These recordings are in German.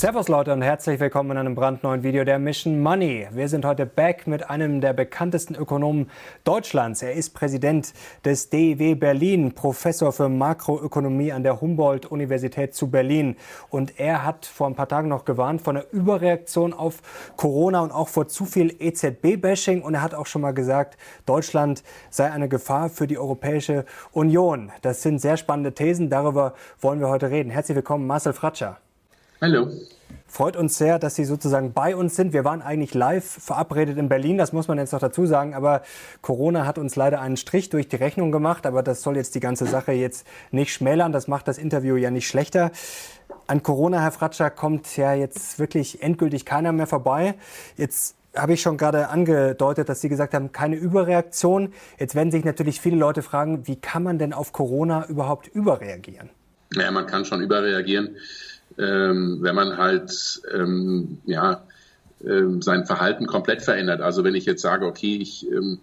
Servus Leute und herzlich willkommen in einem brandneuen Video der Mission Money. Wir sind heute back mit einem der bekanntesten Ökonomen Deutschlands. Er ist Präsident des DIW Berlin, Professor für Makroökonomie an der Humboldt-Universität zu Berlin. Und er hat vor ein paar Tagen noch gewarnt vor einer Überreaktion auf Corona und auch vor zu viel EZB-Bashing. Und er hat auch schon mal gesagt, Deutschland sei eine Gefahr für die Europäische Union. Das sind sehr spannende Thesen. Darüber wollen wir heute reden. Herzlich willkommen, Marcel Fratscher. Hallo. Freut uns sehr, dass Sie sozusagen bei uns sind. Wir waren eigentlich live verabredet in Berlin, das muss man jetzt noch dazu sagen, aber Corona hat uns leider einen Strich durch die Rechnung gemacht, aber das soll jetzt die ganze Sache jetzt nicht schmälern, das macht das Interview ja nicht schlechter. An Corona, Herr Fratscher, kommt ja jetzt wirklich endgültig keiner mehr vorbei. Jetzt habe ich schon gerade angedeutet, dass Sie gesagt haben, keine Überreaktion. Jetzt werden sich natürlich viele Leute fragen, wie kann man denn auf Corona überhaupt überreagieren? Naja, man kann schon überreagieren ähm, wenn man halt ähm, ja, ähm, sein Verhalten komplett verändert. Also wenn ich jetzt sage, okay, ich, ähm,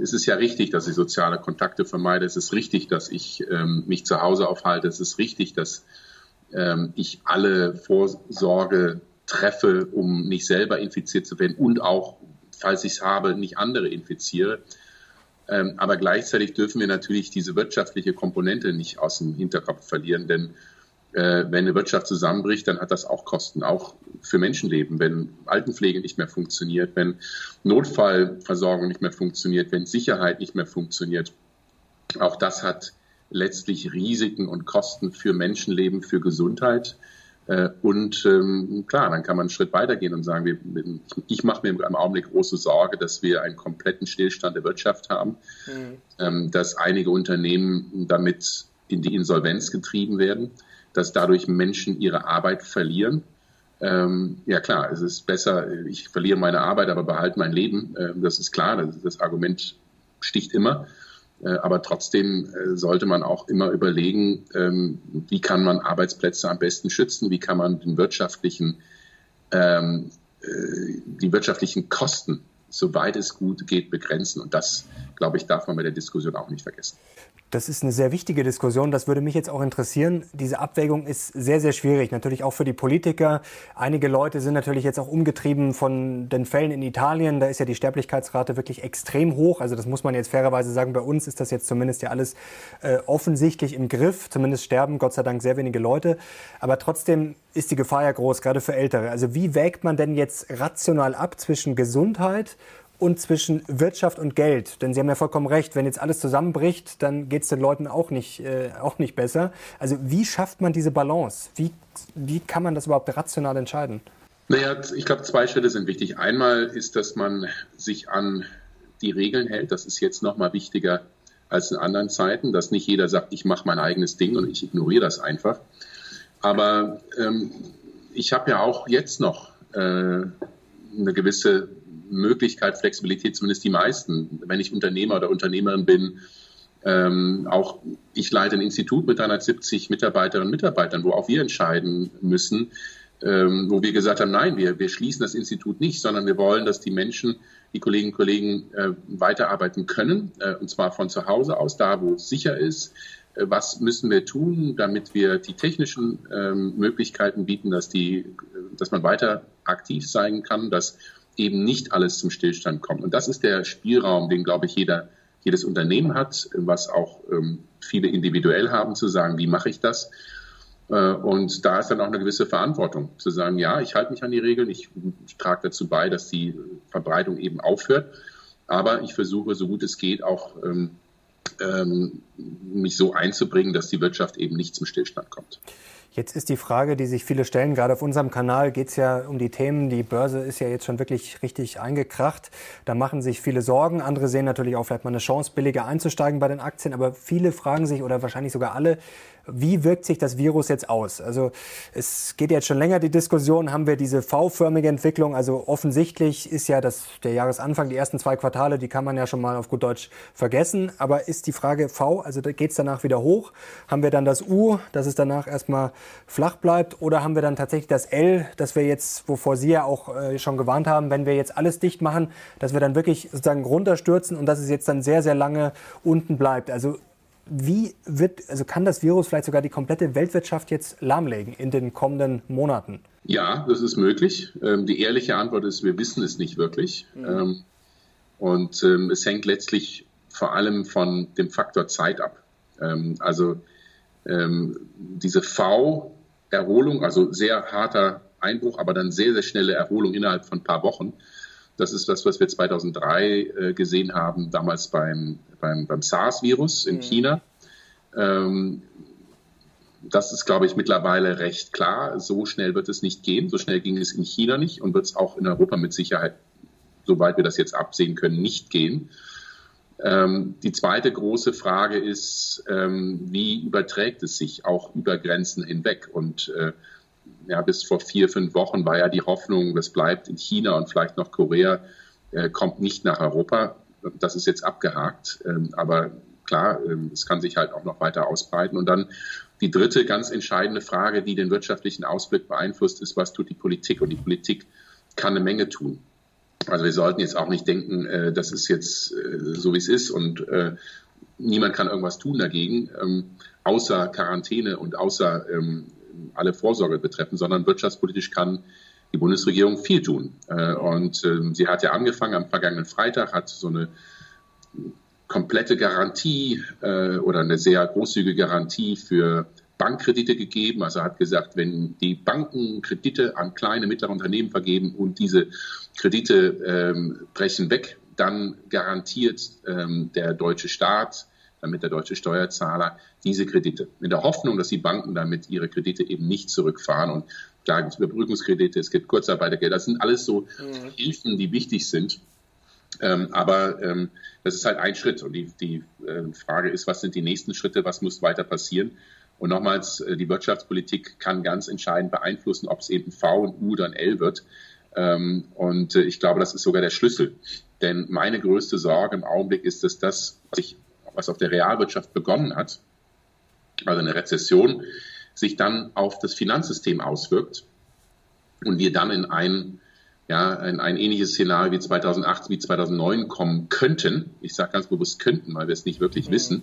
es ist ja richtig, dass ich soziale Kontakte vermeide, es ist richtig, dass ich ähm, mich zu Hause aufhalte, es ist richtig, dass ähm, ich alle Vorsorge treffe, um nicht selber infiziert zu werden und auch, falls ich es habe, nicht andere infiziere. Aber gleichzeitig dürfen wir natürlich diese wirtschaftliche Komponente nicht aus dem Hinterkopf verlieren, denn äh, wenn eine Wirtschaft zusammenbricht, dann hat das auch Kosten, auch für Menschenleben. Wenn Altenpflege nicht mehr funktioniert, wenn Notfallversorgung nicht mehr funktioniert, wenn Sicherheit nicht mehr funktioniert, auch das hat letztlich Risiken und Kosten für Menschenleben, für Gesundheit. Äh, und ähm, klar, dann kann man einen Schritt weitergehen und sagen, wir, ich mache mir im Augenblick große Sorge, dass wir einen kompletten Stillstand der Wirtschaft haben, mhm. ähm, dass einige Unternehmen damit in die Insolvenz getrieben werden dass dadurch Menschen ihre Arbeit verlieren. Ähm, ja klar, es ist besser, ich verliere meine Arbeit, aber behalte mein Leben. Ähm, das ist klar, das, das Argument sticht immer. Äh, aber trotzdem äh, sollte man auch immer überlegen, ähm, wie kann man Arbeitsplätze am besten schützen, wie kann man den wirtschaftlichen, ähm, äh, die wirtschaftlichen Kosten, soweit es gut geht, begrenzen. Und das, glaube ich, darf man bei der Diskussion auch nicht vergessen. Das ist eine sehr wichtige Diskussion. Das würde mich jetzt auch interessieren. Diese Abwägung ist sehr, sehr schwierig. Natürlich auch für die Politiker. Einige Leute sind natürlich jetzt auch umgetrieben von den Fällen in Italien. Da ist ja die Sterblichkeitsrate wirklich extrem hoch. Also das muss man jetzt fairerweise sagen. Bei uns ist das jetzt zumindest ja alles äh, offensichtlich im Griff. Zumindest sterben Gott sei Dank sehr wenige Leute. Aber trotzdem ist die Gefahr ja groß, gerade für Ältere. Also wie wägt man denn jetzt rational ab zwischen Gesundheit und zwischen Wirtschaft und Geld. Denn Sie haben ja vollkommen recht, wenn jetzt alles zusammenbricht, dann geht es den Leuten auch nicht, äh, auch nicht besser. Also wie schafft man diese Balance? Wie, wie kann man das überhaupt rational entscheiden? Naja, ich glaube, zwei Schritte sind wichtig. Einmal ist, dass man sich an die Regeln hält. Das ist jetzt noch mal wichtiger als in anderen Zeiten, dass nicht jeder sagt, ich mache mein eigenes Ding und ich ignoriere das einfach. Aber ähm, ich habe ja auch jetzt noch äh, eine gewisse Möglichkeit, Flexibilität, zumindest die meisten. Wenn ich Unternehmer oder Unternehmerin bin, ähm, auch ich leite ein Institut mit 370 Mitarbeiterinnen und Mitarbeitern, wo auch wir entscheiden müssen, ähm, wo wir gesagt haben, nein, wir, wir schließen das Institut nicht, sondern wir wollen, dass die Menschen, die Kolleginnen und Kollegen äh, weiterarbeiten können, äh, und zwar von zu Hause aus, da wo es sicher ist. Äh, was müssen wir tun, damit wir die technischen ähm, Möglichkeiten bieten, dass, die, dass man weiter aktiv sein kann, dass eben nicht alles zum Stillstand kommt. Und das ist der Spielraum, den, glaube ich, jeder, jedes Unternehmen hat, was auch ähm, viele individuell haben, zu sagen, wie mache ich das? Äh, und da ist dann auch eine gewisse Verantwortung, zu sagen, ja, ich halte mich an die Regeln, ich, ich trage dazu bei, dass die Verbreitung eben aufhört, aber ich versuche, so gut es geht, auch ähm, ähm, mich so einzubringen, dass die Wirtschaft eben nicht zum Stillstand kommt. Jetzt ist die Frage, die sich viele stellen, gerade auf unserem Kanal geht es ja um die Themen. Die Börse ist ja jetzt schon wirklich richtig eingekracht. Da machen sich viele Sorgen. Andere sehen natürlich auch vielleicht mal eine Chance, billiger einzusteigen bei den Aktien. Aber viele fragen sich oder wahrscheinlich sogar alle, wie wirkt sich das Virus jetzt aus? Also es geht jetzt schon länger die Diskussion, haben wir diese V-förmige Entwicklung? Also offensichtlich ist ja das, der Jahresanfang, die ersten zwei Quartale, die kann man ja schon mal auf gut Deutsch vergessen. Aber ist die Frage V, also geht es danach wieder hoch? Haben wir dann das U, dass es danach erstmal flach bleibt? Oder haben wir dann tatsächlich das L, das wir jetzt, wovor Sie ja auch äh, schon gewarnt haben, wenn wir jetzt alles dicht machen, dass wir dann wirklich sozusagen runterstürzen und dass es jetzt dann sehr, sehr lange unten bleibt? Also wie wird, also kann das Virus vielleicht sogar die komplette Weltwirtschaft jetzt lahmlegen in den kommenden Monaten? Ja, das ist möglich. Ähm, die ehrliche Antwort ist, wir wissen es nicht wirklich. Mhm. Ähm, und ähm, es hängt letztlich vor allem von dem Faktor Zeit ab. Also diese V-Erholung, also sehr harter Einbruch, aber dann sehr, sehr schnelle Erholung innerhalb von ein paar Wochen. Das ist das, was wir 2003 äh, gesehen haben, damals beim, beim, beim SARS-Virus in mhm. China. Ähm, das ist, glaube ich, mittlerweile recht klar. So schnell wird es nicht gehen. So schnell ging es in China nicht und wird es auch in Europa mit Sicherheit, soweit wir das jetzt absehen können, nicht gehen. Ähm, die zweite große Frage ist, ähm, wie überträgt es sich auch über Grenzen hinweg? Und äh, ja, bis vor vier, fünf Wochen war ja die Hoffnung, das bleibt in China und vielleicht noch Korea, äh, kommt nicht nach Europa. Das ist jetzt abgehakt. Ähm, aber klar, ähm, es kann sich halt auch noch weiter ausbreiten. Und dann die dritte ganz entscheidende Frage, die den wirtschaftlichen Ausblick beeinflusst, ist, was tut die Politik? Und die Politik kann eine Menge tun. Also wir sollten jetzt auch nicht denken, äh, das ist jetzt äh, so, wie es ist und äh, niemand kann irgendwas tun dagegen, ähm, außer Quarantäne und außer ähm, alle Vorsorge betreffen, sondern wirtschaftspolitisch kann die Bundesregierung viel tun. Äh, und ähm, sie hat ja angefangen am vergangenen Freitag, hat so eine komplette Garantie äh, oder eine sehr großzügige Garantie für Bankkredite gegeben. Also hat gesagt, wenn die Banken Kredite an kleine, mittlere Unternehmen vergeben und diese Kredite ähm, brechen weg, dann garantiert ähm, der deutsche Staat, damit der deutsche Steuerzahler diese Kredite. In der Hoffnung, dass die Banken damit ihre Kredite eben nicht zurückfahren. Und da gibt es Überbrückungskredite, es gibt Kurzarbeitergeld. Das sind alles so mhm. Hilfen, die wichtig sind. Ähm, aber ähm, das ist halt ein Schritt. Und die, die äh, Frage ist, was sind die nächsten Schritte, was muss weiter passieren? Und nochmals, äh, die Wirtschaftspolitik kann ganz entscheidend beeinflussen, ob es eben V und U oder ein L wird. Ähm, und äh, ich glaube, das ist sogar der Schlüssel. Denn meine größte Sorge im Augenblick ist, dass das, was, ich, was auf der Realwirtschaft begonnen hat, also eine Rezession, sich dann auf das Finanzsystem auswirkt und wir dann in ein, ja, in ein ähnliches Szenario wie 2008, wie 2009 kommen könnten. Ich sage ganz bewusst könnten, weil wir es nicht wirklich mhm. wissen.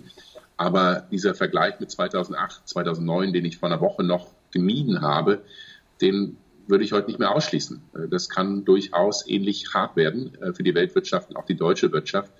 Aber dieser Vergleich mit 2008, 2009, den ich vor einer Woche noch gemieden habe, den würde ich heute nicht mehr ausschließen. Das kann durchaus ähnlich hart werden äh, für die Weltwirtschaft und auch die deutsche Wirtschaft.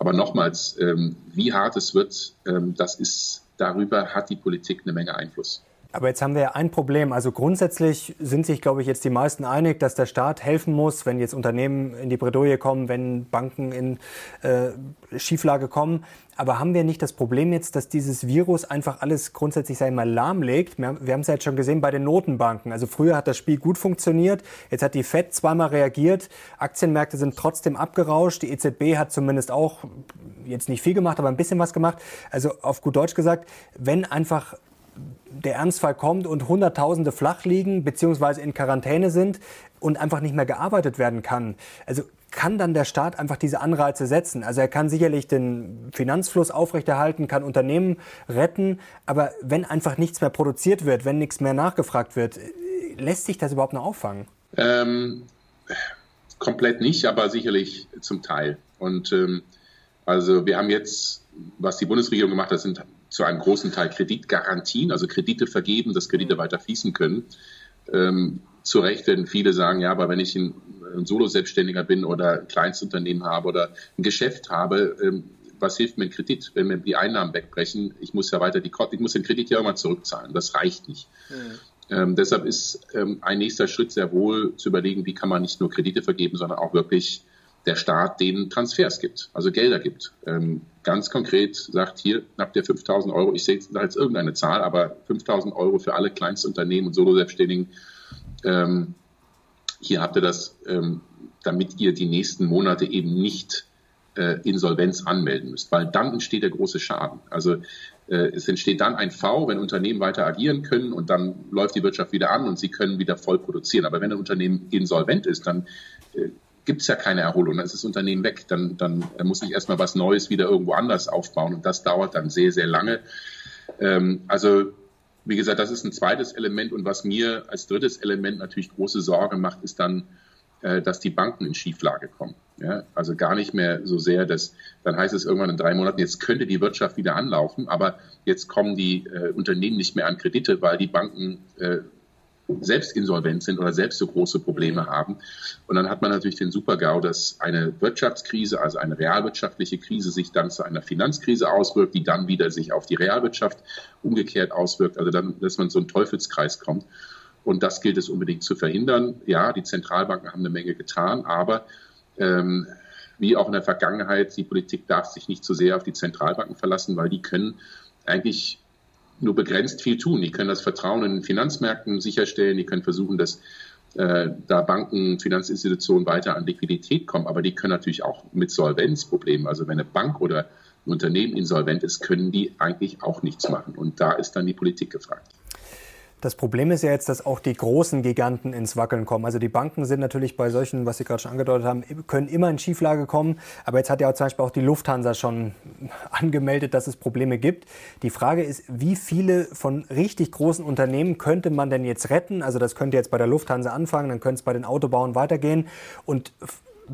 Aber nochmals, ähm, wie hart es wird, ähm, das ist, darüber hat die Politik eine Menge Einfluss. Aber jetzt haben wir ein Problem. Also grundsätzlich sind sich, glaube ich, jetzt die meisten einig, dass der Staat helfen muss, wenn jetzt Unternehmen in die Bredouille kommen, wenn Banken in äh, Schieflage kommen. Aber haben wir nicht das Problem jetzt, dass dieses Virus einfach alles grundsätzlich, ich mal, lahmlegt? Wir haben es ja jetzt schon gesehen bei den Notenbanken. Also früher hat das Spiel gut funktioniert. Jetzt hat die FED zweimal reagiert. Aktienmärkte sind trotzdem abgerauscht. Die EZB hat zumindest auch jetzt nicht viel gemacht, aber ein bisschen was gemacht. Also auf gut Deutsch gesagt, wenn einfach der Ernstfall kommt und Hunderttausende flach liegen bzw. in Quarantäne sind und einfach nicht mehr gearbeitet werden kann. Also kann dann der Staat einfach diese Anreize setzen. Also er kann sicherlich den Finanzfluss aufrechterhalten, kann Unternehmen retten, aber wenn einfach nichts mehr produziert wird, wenn nichts mehr nachgefragt wird, lässt sich das überhaupt noch auffangen? Ähm, komplett nicht, aber sicherlich zum Teil. Und ähm, also wir haben jetzt, was die Bundesregierung gemacht hat, sind zu einem großen Teil Kreditgarantien, also Kredite vergeben, dass Kredite mhm. weiter fließen können. Ähm, zu Recht werden viele sagen, ja, aber wenn ich ein, ein Solo-Selbstständiger bin oder ein Kleinstunternehmen habe oder ein Geschäft habe, ähm, was hilft mir ein Kredit, wenn mir die Einnahmen wegbrechen? Ich muss ja weiter die, ich muss den Kredit ja immer zurückzahlen. Das reicht nicht. Mhm. Ähm, deshalb ist ähm, ein nächster Schritt sehr wohl zu überlegen, wie kann man nicht nur Kredite vergeben, sondern auch wirklich der Staat denen Transfers gibt, also Gelder gibt. Ähm, ganz konkret sagt hier, habt ihr 5000 Euro, ich sehe jetzt irgendeine Zahl, aber 5000 Euro für alle Kleinstunternehmen und Solo-Selbstständigen. Ähm, hier habt ihr das, ähm, damit ihr die nächsten Monate eben nicht äh, Insolvenz anmelden müsst, weil dann entsteht der große Schaden. Also äh, es entsteht dann ein V, wenn Unternehmen weiter agieren können und dann läuft die Wirtschaft wieder an und sie können wieder voll produzieren. Aber wenn ein Unternehmen insolvent ist, dann äh, gibt es ja keine Erholung, dann ist das Unternehmen weg. Dann, dann muss ich erstmal was Neues wieder irgendwo anders aufbauen und das dauert dann sehr, sehr lange. Ähm, also wie gesagt, das ist ein zweites Element und was mir als drittes Element natürlich große Sorge macht, ist dann, äh, dass die Banken in Schieflage kommen. Ja? Also gar nicht mehr so sehr, dass dann heißt es irgendwann in drei Monaten, jetzt könnte die Wirtschaft wieder anlaufen, aber jetzt kommen die äh, Unternehmen nicht mehr an Kredite, weil die Banken äh, selbst insolvent sind oder selbst so große Probleme haben. Und dann hat man natürlich den Super-GAU, dass eine Wirtschaftskrise, also eine realwirtschaftliche Krise, sich dann zu einer Finanzkrise auswirkt, die dann wieder sich auf die Realwirtschaft umgekehrt auswirkt. Also dann, dass man so einen Teufelskreis kommt. Und das gilt es unbedingt zu verhindern. Ja, die Zentralbanken haben eine Menge getan, aber ähm, wie auch in der Vergangenheit, die Politik darf sich nicht zu sehr auf die Zentralbanken verlassen, weil die können eigentlich nur begrenzt viel tun. Die können das Vertrauen in den Finanzmärkten sicherstellen, die können versuchen, dass äh, da Banken, Finanzinstitutionen weiter an Liquidität kommen, aber die können natürlich auch mit Solvenzproblemen, also wenn eine Bank oder ein Unternehmen insolvent ist, können die eigentlich auch nichts machen. Und da ist dann die Politik gefragt. Das Problem ist ja jetzt, dass auch die großen Giganten ins Wackeln kommen. Also die Banken sind natürlich bei solchen, was Sie gerade schon angedeutet haben, können immer in Schieflage kommen. Aber jetzt hat ja zum Beispiel auch die Lufthansa schon angemeldet, dass es Probleme gibt. Die Frage ist, wie viele von richtig großen Unternehmen könnte man denn jetzt retten? Also das könnte jetzt bei der Lufthansa anfangen, dann könnte es bei den Autobauern weitergehen. Und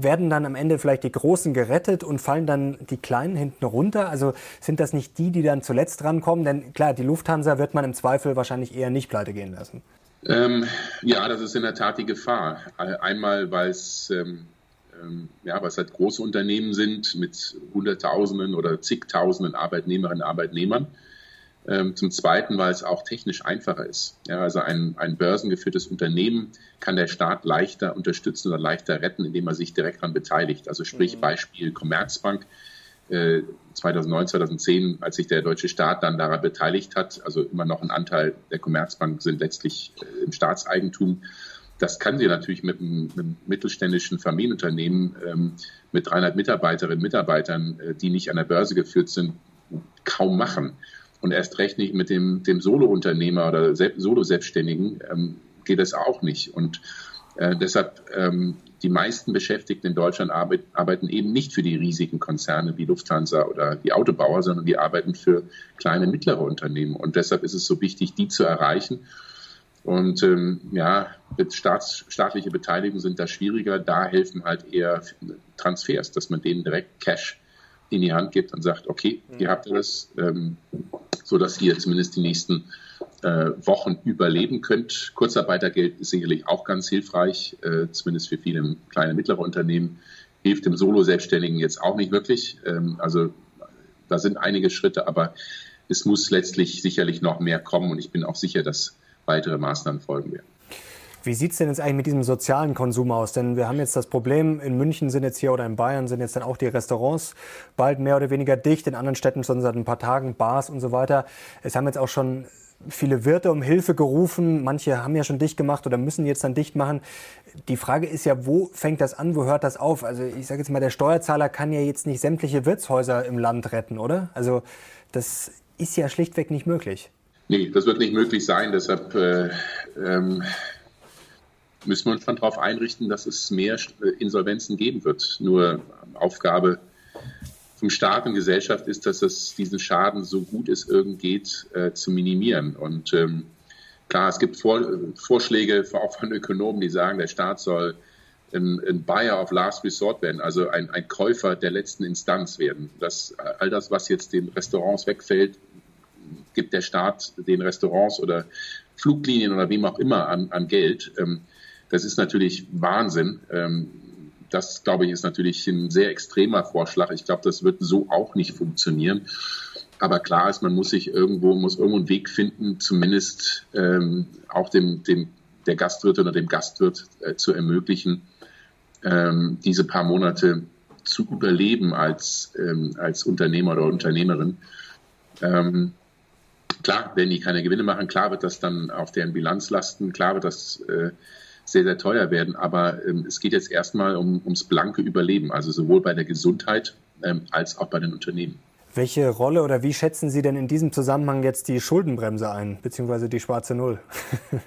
werden dann am Ende vielleicht die Großen gerettet und fallen dann die Kleinen hinten runter? Also sind das nicht die, die dann zuletzt rankommen? Denn klar, die Lufthansa wird man im Zweifel wahrscheinlich eher nicht pleite gehen lassen. Ähm, ja, das ist in der Tat die Gefahr. Einmal, weil es ähm, ähm, ja, halt große Unternehmen sind mit Hunderttausenden oder zigtausenden Arbeitnehmerinnen und Arbeitnehmern. Ähm, zum Zweiten, weil es auch technisch einfacher ist. Ja, also ein, ein börsengeführtes Unternehmen kann der Staat leichter unterstützen oder leichter retten, indem er sich direkt daran beteiligt. Also sprich mhm. Beispiel Commerzbank. 2009, äh, 2010, als sich der deutsche Staat dann daran beteiligt hat, also immer noch ein Anteil der Commerzbank sind letztlich äh, im Staatseigentum. Das kann sie natürlich mit einem, mit einem mittelständischen Familienunternehmen ähm, mit 300 Mitarbeiterinnen und Mitarbeitern, äh, die nicht an der Börse geführt sind, kaum machen und erst recht nicht mit dem, dem Solo-Unternehmer oder Solo-Selbstständigen ähm, geht es auch nicht. Und äh, deshalb ähm, die meisten Beschäftigten in Deutschland arbeit, arbeiten eben nicht für die riesigen Konzerne wie Lufthansa oder die Autobauer, sondern die arbeiten für kleine, mittlere Unternehmen. Und deshalb ist es so wichtig, die zu erreichen. Und ähm, ja, Staats, staatliche Beteiligungen sind da schwieriger. Da helfen halt eher Transfers, dass man denen direkt Cash in die Hand gibt und sagt, okay, ihr habt das, ähm, so dass ihr zumindest die nächsten äh, Wochen überleben könnt. Kurzarbeitergeld ist sicherlich auch ganz hilfreich, äh, zumindest für viele kleine und mittlere Unternehmen. Hilft dem Solo-Selbstständigen jetzt auch nicht wirklich. Ähm, also da sind einige Schritte, aber es muss letztlich sicherlich noch mehr kommen und ich bin auch sicher, dass weitere Maßnahmen folgen werden. Wie sieht es denn jetzt eigentlich mit diesem sozialen Konsum aus? Denn wir haben jetzt das Problem, in München sind jetzt hier oder in Bayern sind jetzt dann auch die Restaurants bald mehr oder weniger dicht. In anderen Städten schon seit ein paar Tagen Bars und so weiter. Es haben jetzt auch schon viele Wirte um Hilfe gerufen. Manche haben ja schon dicht gemacht oder müssen jetzt dann dicht machen. Die Frage ist ja, wo fängt das an? Wo hört das auf? Also ich sage jetzt mal, der Steuerzahler kann ja jetzt nicht sämtliche Wirtshäuser im Land retten, oder? Also das ist ja schlichtweg nicht möglich. Nee, das wird nicht möglich sein. Deshalb äh, ähm, müssen wir uns schon darauf einrichten, dass es mehr äh, Insolvenzen geben wird. Nur Aufgabe vom Staat und Gesellschaft ist, dass es diesen Schaden so gut es irgend geht äh, zu minimieren. Und ähm, klar, es gibt Vor Vorschläge auch von Ökonomen, die sagen, der Staat soll ein, ein Buyer of Last Resort werden, also ein, ein Käufer der letzten Instanz werden. Das, all das, was jetzt den Restaurants wegfällt, gibt der Staat den Restaurants oder Fluglinien oder wem auch immer an, an Geld. Ähm, das ist natürlich Wahnsinn. Ähm, das, glaube ich, ist natürlich ein sehr extremer Vorschlag. Ich glaube, das wird so auch nicht funktionieren. Aber klar ist, man muss sich irgendwo, muss irgendwo einen Weg finden, zumindest ähm, auch dem, dem, der Gastwirt oder dem Gastwirt äh, zu ermöglichen, ähm, diese paar Monate zu überleben als, ähm, als Unternehmer oder Unternehmerin. Ähm, klar, wenn die keine Gewinne machen, klar wird das dann auf deren Bilanz lasten, klar wird das äh, sehr, sehr teuer werden. Aber ähm, es geht jetzt erstmal um, ums blanke Überleben, also sowohl bei der Gesundheit ähm, als auch bei den Unternehmen. Welche Rolle oder wie schätzen Sie denn in diesem Zusammenhang jetzt die Schuldenbremse ein, beziehungsweise die schwarze Null?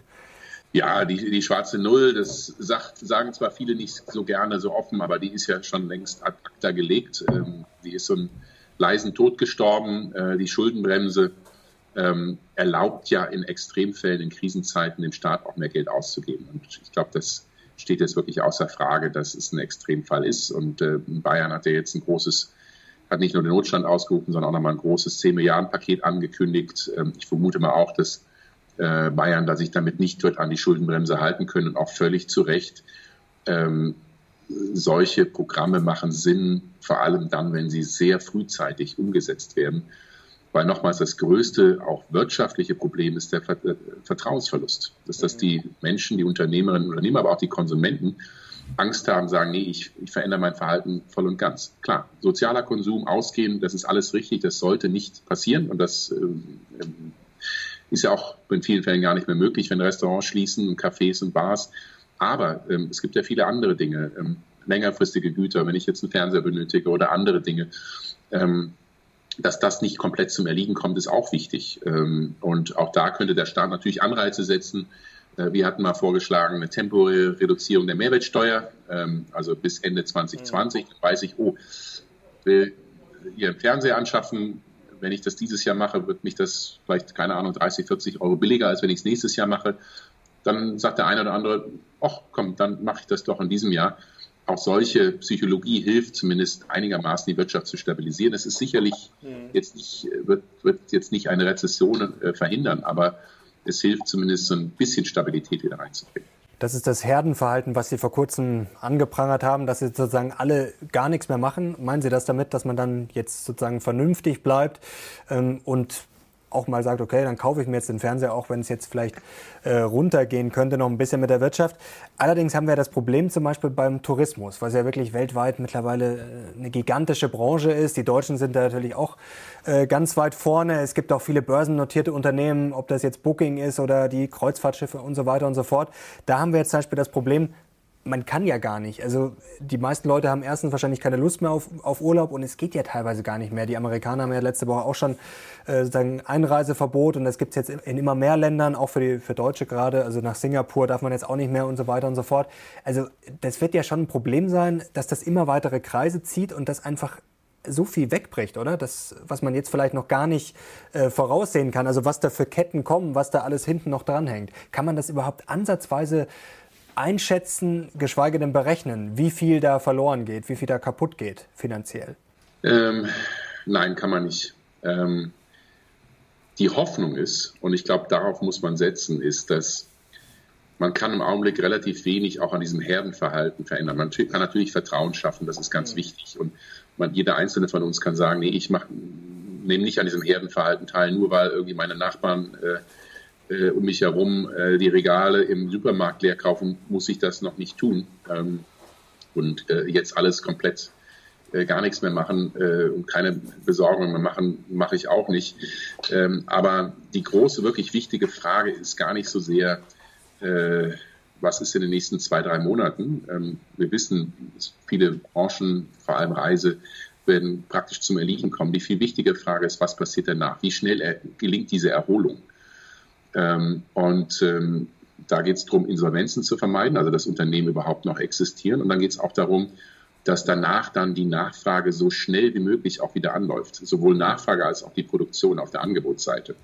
ja, die, die schwarze Null, das sagt, sagen zwar viele nicht so gerne so offen, aber die ist ja schon längst ad acta gelegt. Ähm, die ist so einen leisen Tod gestorben. Äh, die Schuldenbremse ähm, erlaubt ja in Extremfällen, in Krisenzeiten dem Staat auch mehr Geld auszugeben. Und ich glaube, das steht jetzt wirklich außer Frage, dass es ein Extremfall ist. Und äh, Bayern hat ja jetzt ein großes, hat nicht nur den Notstand ausgerufen, sondern auch nochmal ein großes 10 Milliarden Paket angekündigt. Ähm, ich vermute mal auch, dass äh, Bayern da sich damit nicht wird an die Schuldenbremse halten können und auch völlig zu Recht. Ähm, solche Programme machen Sinn, vor allem dann, wenn sie sehr frühzeitig umgesetzt werden. Weil nochmals das größte, auch wirtschaftliche Problem ist der Vertrauensverlust. Dass, dass die Menschen, die Unternehmerinnen und Unternehmer, aber auch die Konsumenten Angst haben, sagen, nee, ich, ich verändere mein Verhalten voll und ganz. Klar, sozialer Konsum, Ausgehen, das ist alles richtig, das sollte nicht passieren und das ähm, ist ja auch in vielen Fällen gar nicht mehr möglich, wenn Restaurants schließen und Cafés und Bars. Aber ähm, es gibt ja viele andere Dinge, ähm, längerfristige Güter, wenn ich jetzt einen Fernseher benötige oder andere Dinge. Ähm, dass das nicht komplett zum Erliegen kommt, ist auch wichtig. Ähm, und auch da könnte der Staat natürlich Anreize setzen. Äh, wir hatten mal vorgeschlagen, eine temporäre Reduzierung der Mehrwertsteuer, ähm, also bis Ende 2020. Dann weiß ich, oh, will ihr einen Fernseher anschaffen, wenn ich das dieses Jahr mache, wird mich das vielleicht, keine Ahnung, 30, 40 Euro billiger, als wenn ich es nächstes Jahr mache. Dann sagt der eine oder andere, ach komm, dann mache ich das doch in diesem Jahr. Auch solche Psychologie hilft zumindest einigermaßen die Wirtschaft zu stabilisieren. Es ist sicherlich mhm. jetzt nicht, wird, wird jetzt nicht eine Rezession äh, verhindern, aber es hilft zumindest so ein bisschen Stabilität wieder reinzubringen. Das ist das Herdenverhalten, was Sie vor kurzem angeprangert haben, dass jetzt sozusagen alle gar nichts mehr machen. Meinen Sie das damit, dass man dann jetzt sozusagen vernünftig bleibt ähm, und auch mal sagt, okay, dann kaufe ich mir jetzt den Fernseher, auch wenn es jetzt vielleicht äh, runtergehen könnte, noch ein bisschen mit der Wirtschaft. Allerdings haben wir das Problem zum Beispiel beim Tourismus, was ja wirklich weltweit mittlerweile äh, eine gigantische Branche ist. Die Deutschen sind da natürlich auch äh, ganz weit vorne. Es gibt auch viele börsennotierte Unternehmen, ob das jetzt Booking ist oder die Kreuzfahrtschiffe und so weiter und so fort. Da haben wir jetzt zum Beispiel das Problem, man kann ja gar nicht. Also die meisten Leute haben erstens wahrscheinlich keine Lust mehr auf, auf Urlaub und es geht ja teilweise gar nicht mehr. Die Amerikaner haben ja letzte Woche auch schon äh, sozusagen Einreiseverbot und das gibt es jetzt in immer mehr Ländern, auch für, die, für Deutsche gerade. Also nach Singapur darf man jetzt auch nicht mehr und so weiter und so fort. Also das wird ja schon ein Problem sein, dass das immer weitere Kreise zieht und das einfach so viel wegbricht, oder? Das, was man jetzt vielleicht noch gar nicht äh, voraussehen kann. Also was da für Ketten kommen, was da alles hinten noch dranhängt. Kann man das überhaupt ansatzweise einschätzen, geschweige denn berechnen, wie viel da verloren geht, wie viel da kaputt geht finanziell? Ähm, nein, kann man nicht. Ähm, die Hoffnung ist, und ich glaube, darauf muss man setzen, ist, dass man kann im Augenblick relativ wenig auch an diesem Herdenverhalten verändern. Man kann natürlich Vertrauen schaffen, das ist ganz mhm. wichtig. Und man, jeder Einzelne von uns kann sagen, nee, ich nehme nicht an diesem Herdenverhalten teil, nur weil irgendwie meine Nachbarn äh, äh, um mich herum äh, die Regale im Supermarkt leer kaufen, muss ich das noch nicht tun. Ähm, und äh, jetzt alles komplett äh, gar nichts mehr machen äh, und keine Besorgung mehr machen, mache ich auch nicht. Ähm, aber die große, wirklich wichtige Frage ist gar nicht so sehr, äh, was ist in den nächsten zwei, drei Monaten. Ähm, wir wissen, viele Branchen, vor allem Reise, werden praktisch zum Erliegen kommen. Die viel wichtige Frage ist, was passiert danach? Wie schnell gelingt diese Erholung? Ähm, und ähm, da geht es darum, Insolvenzen zu vermeiden, also dass Unternehmen überhaupt noch existieren. Und dann geht es auch darum, dass danach dann die Nachfrage so schnell wie möglich auch wieder anläuft. Sowohl Nachfrage als auch die Produktion auf der Angebotsseite.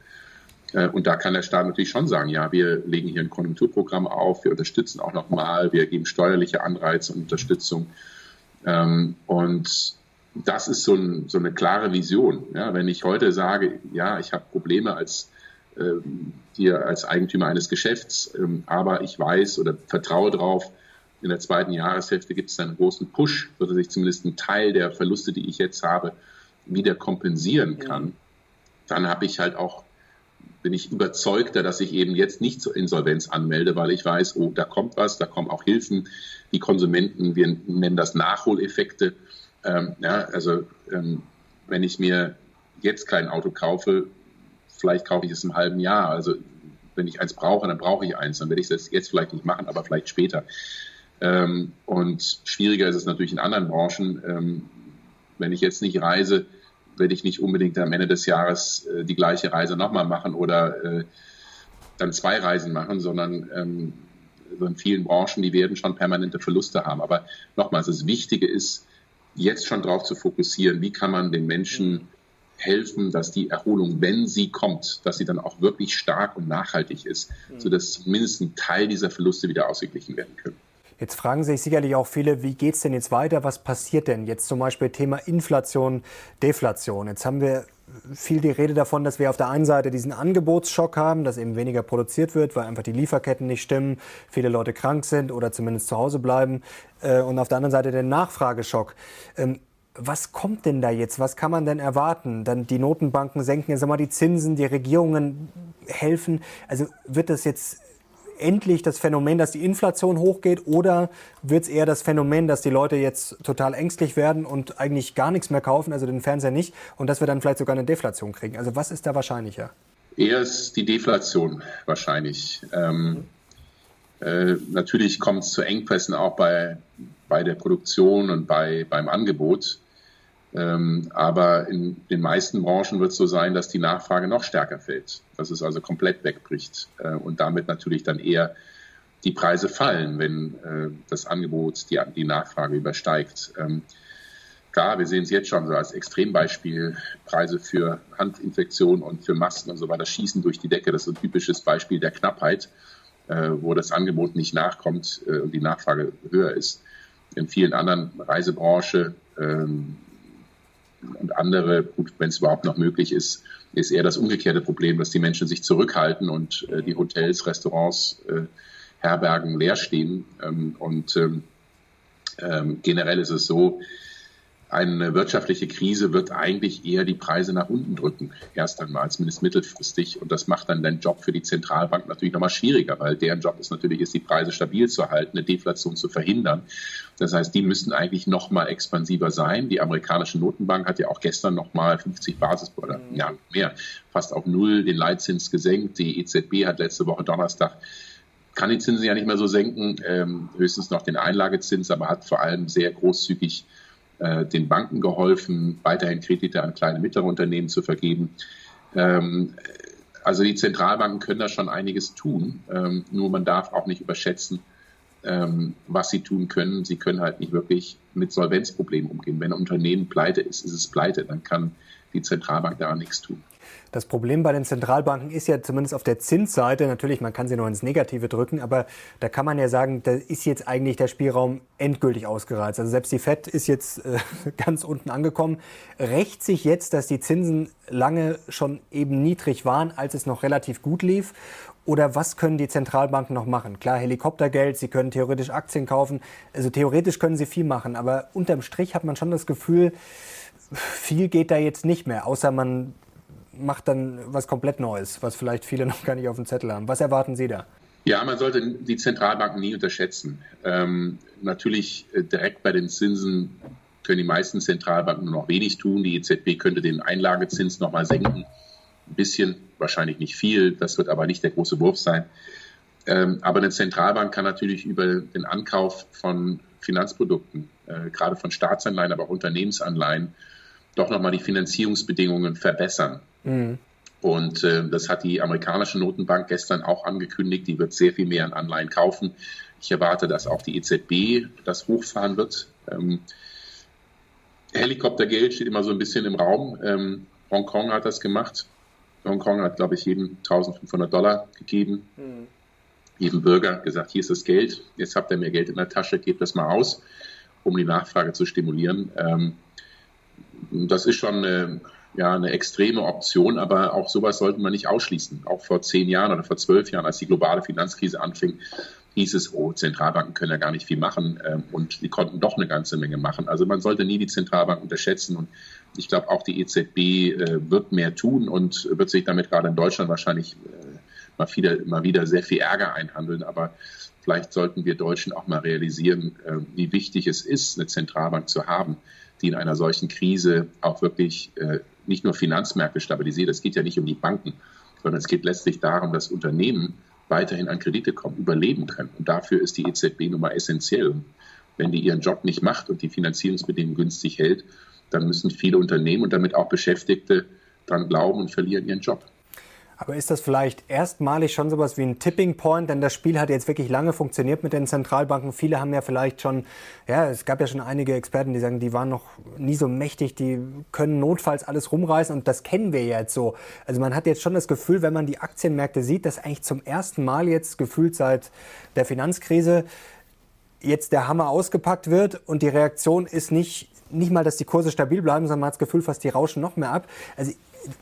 Äh, und da kann der Staat natürlich schon sagen, ja, wir legen hier ein Konjunkturprogramm auf, wir unterstützen auch nochmal, wir geben steuerliche Anreize und Unterstützung. Ähm, und das ist so, ein, so eine klare Vision. Ja, wenn ich heute sage, ja, ich habe Probleme als hier als Eigentümer eines Geschäfts, ähm, aber ich weiß oder vertraue darauf, in der zweiten Jahreshälfte gibt es einen großen Push, sodass ich zumindest einen Teil der Verluste, die ich jetzt habe, wieder kompensieren kann. Dann habe ich halt auch bin ich überzeugter, dass ich eben jetzt nicht zur Insolvenz anmelde, weil ich weiß, oh, da kommt was, da kommen auch Hilfen. Die Konsumenten, wir nennen das Nachholeffekte. Ähm, ja, also ähm, wenn ich mir jetzt kein Auto kaufe, vielleicht kaufe ich es im halben Jahr. Also wenn ich eins brauche, dann brauche ich eins. Dann werde ich das jetzt vielleicht nicht machen, aber vielleicht später. Ähm, und schwieriger ist es natürlich in anderen Branchen. Ähm, wenn ich jetzt nicht reise, werde ich nicht unbedingt am Ende des Jahres äh, die gleiche Reise nochmal machen oder äh, dann zwei Reisen machen, sondern ähm, in vielen Branchen, die werden schon permanente Verluste haben. Aber nochmals, das Wichtige ist, jetzt schon darauf zu fokussieren, wie kann man den Menschen helfen, dass die Erholung, wenn sie kommt, dass sie dann auch wirklich stark und nachhaltig ist, mhm. sodass zumindest ein Teil dieser Verluste wieder ausgeglichen werden können. Jetzt fragen sich sicherlich auch viele, wie geht es denn jetzt weiter? Was passiert denn jetzt zum Beispiel Thema Inflation, Deflation? Jetzt haben wir viel die Rede davon, dass wir auf der einen Seite diesen Angebotsschock haben, dass eben weniger produziert wird, weil einfach die Lieferketten nicht stimmen, viele Leute krank sind oder zumindest zu Hause bleiben. Äh, und auf der anderen Seite den Nachfrageschock. Was kommt denn da jetzt? Was kann man denn erwarten? Dann die Notenbanken senken jetzt mal die Zinsen, die Regierungen helfen. Also wird das jetzt endlich das Phänomen, dass die Inflation hochgeht oder wird es eher das Phänomen, dass die Leute jetzt total ängstlich werden und eigentlich gar nichts mehr kaufen, also den Fernseher nicht, und dass wir dann vielleicht sogar eine Deflation kriegen? Also was ist da wahrscheinlicher? Eher ist die Deflation wahrscheinlich. Ähm, äh, natürlich kommt es zu Engpässen auch bei, bei der Produktion und bei, beim Angebot. Ähm, aber in den meisten Branchen wird es so sein, dass die Nachfrage noch stärker fällt, dass es also komplett wegbricht äh, und damit natürlich dann eher die Preise fallen, wenn äh, das Angebot die, die Nachfrage übersteigt. Ähm, klar, wir sehen es jetzt schon so als Extrembeispiel. Preise für Handinfektionen und für Masken und so weiter schießen durch die Decke. Das ist ein typisches Beispiel der Knappheit, äh, wo das Angebot nicht nachkommt und die Nachfrage höher ist. In vielen anderen Reisebranche ähm, und andere, gut, wenn es überhaupt noch möglich ist, ist eher das umgekehrte Problem, dass die Menschen sich zurückhalten und äh, die Hotels, Restaurants, äh, Herbergen leer stehen. Ähm, und ähm, ähm, generell ist es so, eine wirtschaftliche Krise wird eigentlich eher die Preise nach unten drücken, erst einmal, zumindest mittelfristig. Und das macht dann den Job für die Zentralbank natürlich nochmal schwieriger, weil deren Job ist natürlich, ist die Preise stabil zu halten, eine Deflation zu verhindern. Das heißt, die müssten eigentlich nochmal expansiver sein. Die amerikanische Notenbank hat ja auch gestern nochmal 50 Basis oder mhm. ja, mehr, fast auf Null den Leitzins gesenkt. Die EZB hat letzte Woche Donnerstag kann die Zinsen ja nicht mehr so senken, ähm, höchstens noch den Einlagezins, aber hat vor allem sehr großzügig äh, den Banken geholfen, weiterhin Kredite an kleine mittlere Unternehmen zu vergeben. Ähm, also die Zentralbanken können da schon einiges tun, ähm, nur man darf auch nicht überschätzen, ähm, was sie tun können. Sie können halt nicht wirklich mit Solvenzproblemen umgehen. Wenn ein Unternehmen pleite ist, ist es pleite, dann kann die Zentralbank da nichts tun. Das Problem bei den Zentralbanken ist ja zumindest auf der Zinsseite, natürlich, man kann sie noch ins Negative drücken, aber da kann man ja sagen, da ist jetzt eigentlich der Spielraum endgültig ausgereizt. Also selbst die FED ist jetzt äh, ganz unten angekommen. Rächt sich jetzt, dass die Zinsen lange schon eben niedrig waren, als es noch relativ gut lief? Oder was können die Zentralbanken noch machen? Klar, Helikoptergeld, sie können theoretisch Aktien kaufen. Also theoretisch können sie viel machen, aber unterm Strich hat man schon das Gefühl, viel geht da jetzt nicht mehr, außer man macht dann was komplett Neues, was vielleicht viele noch gar nicht auf dem Zettel haben. Was erwarten Sie da? Ja, man sollte die Zentralbanken nie unterschätzen. Ähm, natürlich äh, direkt bei den Zinsen können die meisten Zentralbanken nur noch wenig tun. Die EZB könnte den Einlagezins noch mal senken. Ein bisschen, wahrscheinlich nicht viel. Das wird aber nicht der große Wurf sein. Ähm, aber eine Zentralbank kann natürlich über den Ankauf von Finanzprodukten, äh, gerade von Staatsanleihen, aber auch Unternehmensanleihen, doch nochmal die Finanzierungsbedingungen verbessern. Mhm. Und äh, das hat die amerikanische Notenbank gestern auch angekündigt. Die wird sehr viel mehr an Anleihen kaufen. Ich erwarte, dass auch die EZB das hochfahren wird. Ähm, Helikoptergeld steht immer so ein bisschen im Raum. Ähm, Hongkong hat das gemacht. Hongkong hat, glaube ich, jedem 1500 Dollar gegeben. Mhm. Jedem Bürger gesagt, hier ist das Geld. Jetzt habt ihr mehr Geld in der Tasche, gebt das mal aus, um die Nachfrage zu stimulieren. Ähm, das ist schon eine, ja, eine extreme Option, aber auch sowas sollten wir nicht ausschließen. Auch vor zehn Jahren oder vor zwölf Jahren, als die globale Finanzkrise anfing, hieß es, oh, Zentralbanken können ja gar nicht viel machen ähm, und die konnten doch eine ganze Menge machen. Also man sollte nie die Zentralbank unterschätzen und ich glaube auch die EZB äh, wird mehr tun und wird sich damit gerade in Deutschland wahrscheinlich äh, mal, wieder, mal wieder sehr viel Ärger einhandeln, aber vielleicht sollten wir Deutschen auch mal realisieren, äh, wie wichtig es ist, eine Zentralbank zu haben die in einer solchen Krise auch wirklich äh, nicht nur Finanzmärkte stabilisiert. Es geht ja nicht um die Banken, sondern es geht letztlich darum, dass Unternehmen weiterhin an Kredite kommen, überleben können. Und dafür ist die EZB nun mal essentiell. Wenn die ihren Job nicht macht und die Finanzierungsbedingungen günstig hält, dann müssen viele Unternehmen und damit auch Beschäftigte dran glauben und verlieren ihren Job. Aber ist das vielleicht erstmalig schon sowas wie ein Tipping Point? Denn das Spiel hat jetzt wirklich lange funktioniert mit den Zentralbanken. Viele haben ja vielleicht schon, ja, es gab ja schon einige Experten, die sagen, die waren noch nie so mächtig, die können notfalls alles rumreißen und das kennen wir jetzt so. Also man hat jetzt schon das Gefühl, wenn man die Aktienmärkte sieht, dass eigentlich zum ersten Mal jetzt gefühlt seit der Finanzkrise jetzt der Hammer ausgepackt wird und die Reaktion ist nicht, nicht mal, dass die Kurse stabil bleiben, sondern man hat das Gefühl, fast die rauschen noch mehr ab. Also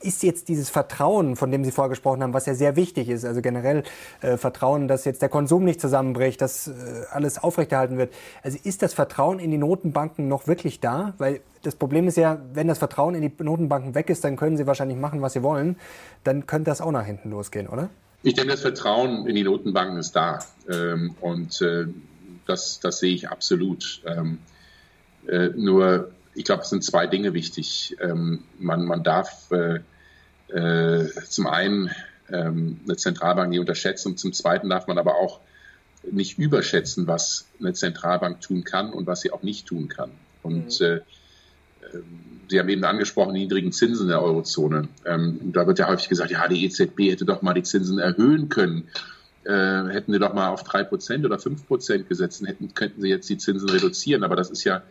ist jetzt dieses Vertrauen, von dem Sie vorher gesprochen haben, was ja sehr wichtig ist, also generell äh, Vertrauen, dass jetzt der Konsum nicht zusammenbricht, dass äh, alles aufrechterhalten wird. Also ist das Vertrauen in die Notenbanken noch wirklich da? Weil das Problem ist ja, wenn das Vertrauen in die Notenbanken weg ist, dann können sie wahrscheinlich machen, was sie wollen. Dann könnte das auch nach hinten losgehen, oder? Ich denke, das Vertrauen in die Notenbanken ist da. Ähm, und äh, das, das sehe ich absolut. Ähm, äh, nur ich glaube, es sind zwei Dinge wichtig. Ähm, man, man darf äh, äh, zum einen ähm, eine Zentralbank nie unterschätzen und zum zweiten darf man aber auch nicht überschätzen, was eine Zentralbank tun kann und was sie auch nicht tun kann. Und mhm. äh, Sie haben eben angesprochen, die niedrigen Zinsen der Eurozone. Ähm, da wird ja häufig gesagt, ja, die EZB hätte doch mal die Zinsen erhöhen können. Äh, hätten sie doch mal auf drei Prozent oder fünf Prozent gesetzt, hätten, könnten sie jetzt die Zinsen reduzieren. Aber das ist ja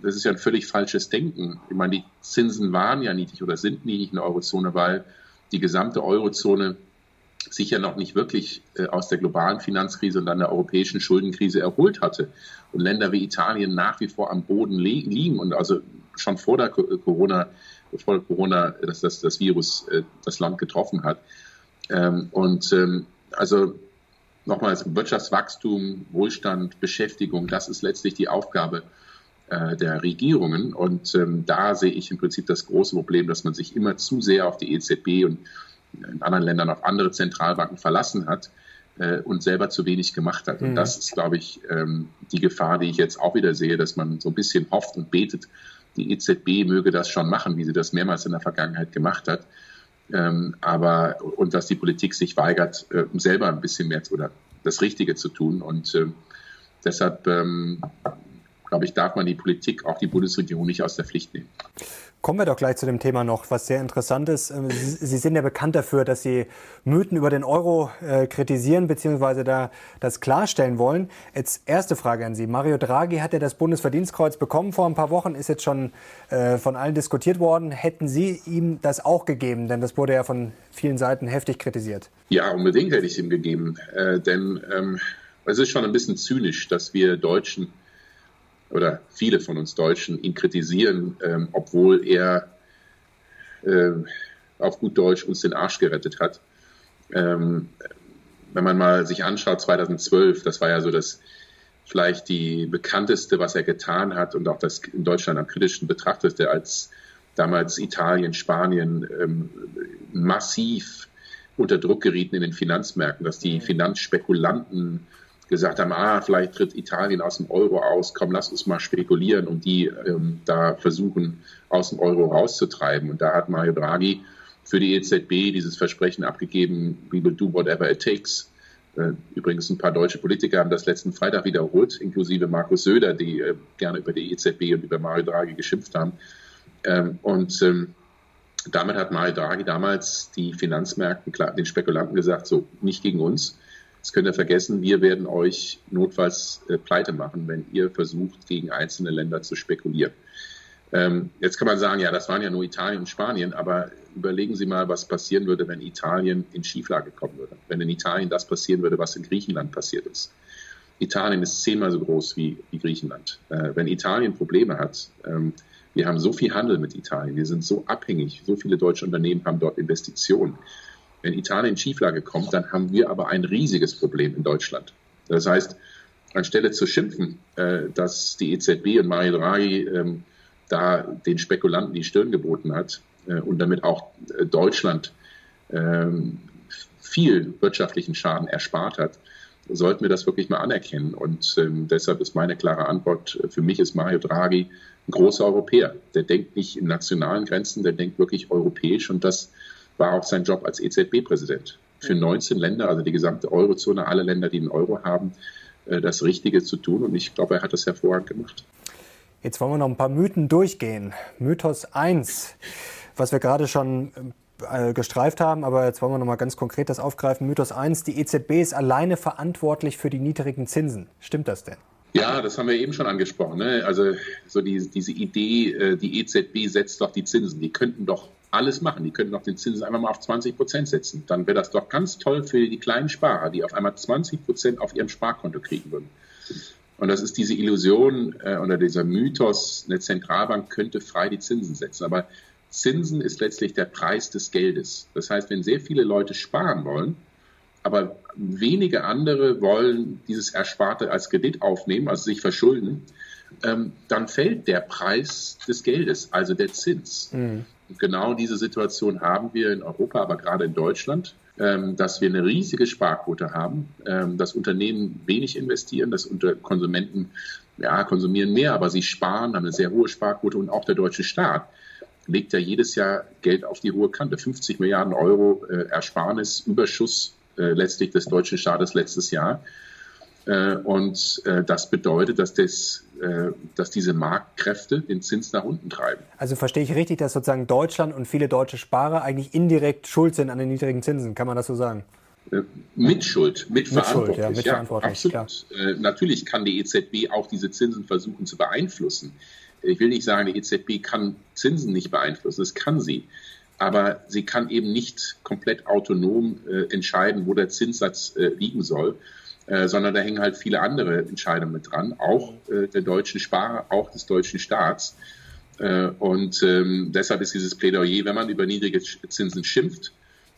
das ist ja ein völlig falsches Denken. Ich meine, die Zinsen waren ja niedrig oder sind niedrig in der Eurozone, weil die gesamte Eurozone sich ja noch nicht wirklich äh, aus der globalen Finanzkrise und dann der europäischen Schuldenkrise erholt hatte. Und Länder wie Italien nach wie vor am Boden liegen und also schon vor der Corona, vor Corona, dass das, das Virus äh, das Land getroffen hat. Ähm, und ähm, also nochmals Wirtschaftswachstum, Wohlstand, Beschäftigung, das ist letztlich die Aufgabe äh, der Regierungen. Und ähm, da sehe ich im Prinzip das große Problem, dass man sich immer zu sehr auf die EZB und in anderen Ländern auf andere Zentralbanken verlassen hat äh, und selber zu wenig gemacht hat. Und mhm. das ist, glaube ich, ähm, die Gefahr, die ich jetzt auch wieder sehe, dass man so ein bisschen hofft und betet, die EZB möge das schon machen, wie sie das mehrmals in der Vergangenheit gemacht hat. Ähm, aber und dass die Politik sich weigert, äh, selber ein bisschen mehr oder das Richtige zu tun. Und äh, deshalb ähm, glaube ich, darf man die Politik, auch die Bundesregierung nicht aus der Pflicht nehmen. Kommen wir doch gleich zu dem Thema noch, was sehr interessant ist. Ähm, Sie sind ja bekannt dafür, dass Sie Mythen über den Euro äh, kritisieren bzw. da das klarstellen wollen. Jetzt erste Frage an Sie. Mario Draghi hat ja das Bundesverdienstkreuz bekommen vor ein paar Wochen, ist jetzt schon äh, von allen diskutiert worden. Hätten Sie ihm das auch gegeben? Denn das wurde ja von vielen Seiten heftig kritisiert. Ja, unbedingt hätte ich es ihm gegeben. Äh, denn ähm, es ist schon ein bisschen zynisch, dass wir Deutschen oder viele von uns Deutschen ihn kritisieren, ähm, obwohl er äh, auf gut Deutsch uns den Arsch gerettet hat. Ähm, wenn man mal sich anschaut, 2012, das war ja so das vielleicht die bekannteste, was er getan hat und auch das in Deutschland am kritischsten betrachtete, als damals Italien, Spanien ähm, massiv unter Druck gerieten in den Finanzmärkten, dass die Finanzspekulanten gesagt haben, ah, vielleicht tritt Italien aus dem Euro aus, komm, lass uns mal spekulieren und die ähm, da versuchen, aus dem Euro rauszutreiben. Und da hat Mario Draghi für die EZB dieses Versprechen abgegeben, we will do whatever it takes. Äh, übrigens ein paar deutsche Politiker haben das letzten Freitag wiederholt, inklusive Markus Söder, die äh, gerne über die EZB und über Mario Draghi geschimpft haben. Ähm, und ähm, damit hat Mario Draghi damals die Finanzmärkten, den Spekulanten gesagt, so nicht gegen uns, das könnt ihr vergessen, wir werden euch notfalls äh, pleite machen, wenn ihr versucht, gegen einzelne Länder zu spekulieren. Ähm, jetzt kann man sagen, ja, das waren ja nur Italien und Spanien, aber überlegen Sie mal, was passieren würde, wenn Italien in Schieflage kommen würde. Wenn in Italien das passieren würde, was in Griechenland passiert ist. Italien ist zehnmal so groß wie, wie Griechenland. Äh, wenn Italien Probleme hat, ähm, wir haben so viel Handel mit Italien, wir sind so abhängig, so viele deutsche Unternehmen haben dort Investitionen. Wenn Italien in Schieflage kommt, dann haben wir aber ein riesiges Problem in Deutschland. Das heißt, anstelle zu schimpfen, äh, dass die EZB und Mario Draghi ähm, da den Spekulanten die Stirn geboten hat äh, und damit auch äh, Deutschland ähm, viel wirtschaftlichen Schaden erspart hat, sollten wir das wirklich mal anerkennen. Und ähm, deshalb ist meine klare Antwort, für mich ist Mario Draghi ein großer Europäer. Der denkt nicht in nationalen Grenzen, der denkt wirklich europäisch und das war auch sein Job als EZB-Präsident. Für 19 Länder, also die gesamte Eurozone, alle Länder, die den Euro haben, äh, das Richtige zu tun. Und ich glaube, er hat das hervorragend gemacht. Jetzt wollen wir noch ein paar Mythen durchgehen. Mythos 1, was wir gerade schon äh, gestreift haben, aber jetzt wollen wir noch mal ganz konkret das aufgreifen. Mythos 1, die EZB ist alleine verantwortlich für die niedrigen Zinsen. Stimmt das denn? Ja, das haben wir eben schon angesprochen. Ne? Also so die, diese Idee, äh, die EZB setzt doch die Zinsen. Die könnten doch alles machen. Die könnten doch den Zinsen einfach mal auf 20 Prozent setzen. Dann wäre das doch ganz toll für die kleinen Sparer, die auf einmal 20 Prozent auf ihrem Sparkonto kriegen würden. Und das ist diese Illusion äh, oder dieser Mythos, eine Zentralbank könnte frei die Zinsen setzen. Aber Zinsen ist letztlich der Preis des Geldes. Das heißt, wenn sehr viele Leute sparen wollen, aber wenige andere wollen dieses Ersparte als Kredit aufnehmen, also sich verschulden, ähm, dann fällt der Preis des Geldes, also der Zins. Mhm. Genau diese Situation haben wir in Europa, aber gerade in Deutschland, ähm, dass wir eine riesige Sparquote haben, ähm, dass Unternehmen wenig investieren, dass unter Konsumenten ja, konsumieren mehr, aber sie sparen, haben eine sehr hohe Sparquote und auch der deutsche Staat legt ja jedes Jahr Geld auf die hohe Kante. 50 Milliarden Euro äh, Ersparnis, Überschuss äh, letztlich des deutschen Staates letztes Jahr. Äh, und äh, das bedeutet, dass, das, dass diese Marktkräfte den Zins nach unten treiben. Also verstehe ich richtig, dass sozusagen Deutschland und viele deutsche Sparer eigentlich indirekt schuld sind an den niedrigen Zinsen? Kann man das so sagen? Mit Schuld, mit, ja, mit ja, absolut. Klar. Natürlich kann die EZB auch diese Zinsen versuchen zu beeinflussen. Ich will nicht sagen, die EZB kann Zinsen nicht beeinflussen, das kann sie aber sie kann eben nicht komplett autonom äh, entscheiden, wo der Zinssatz äh, liegen soll, äh, sondern da hängen halt viele andere Entscheidungen mit dran, auch äh, der deutschen Sparer, auch des deutschen Staats. Äh, und ähm, deshalb ist dieses Plädoyer, wenn man über niedrige Zinsen schimpft,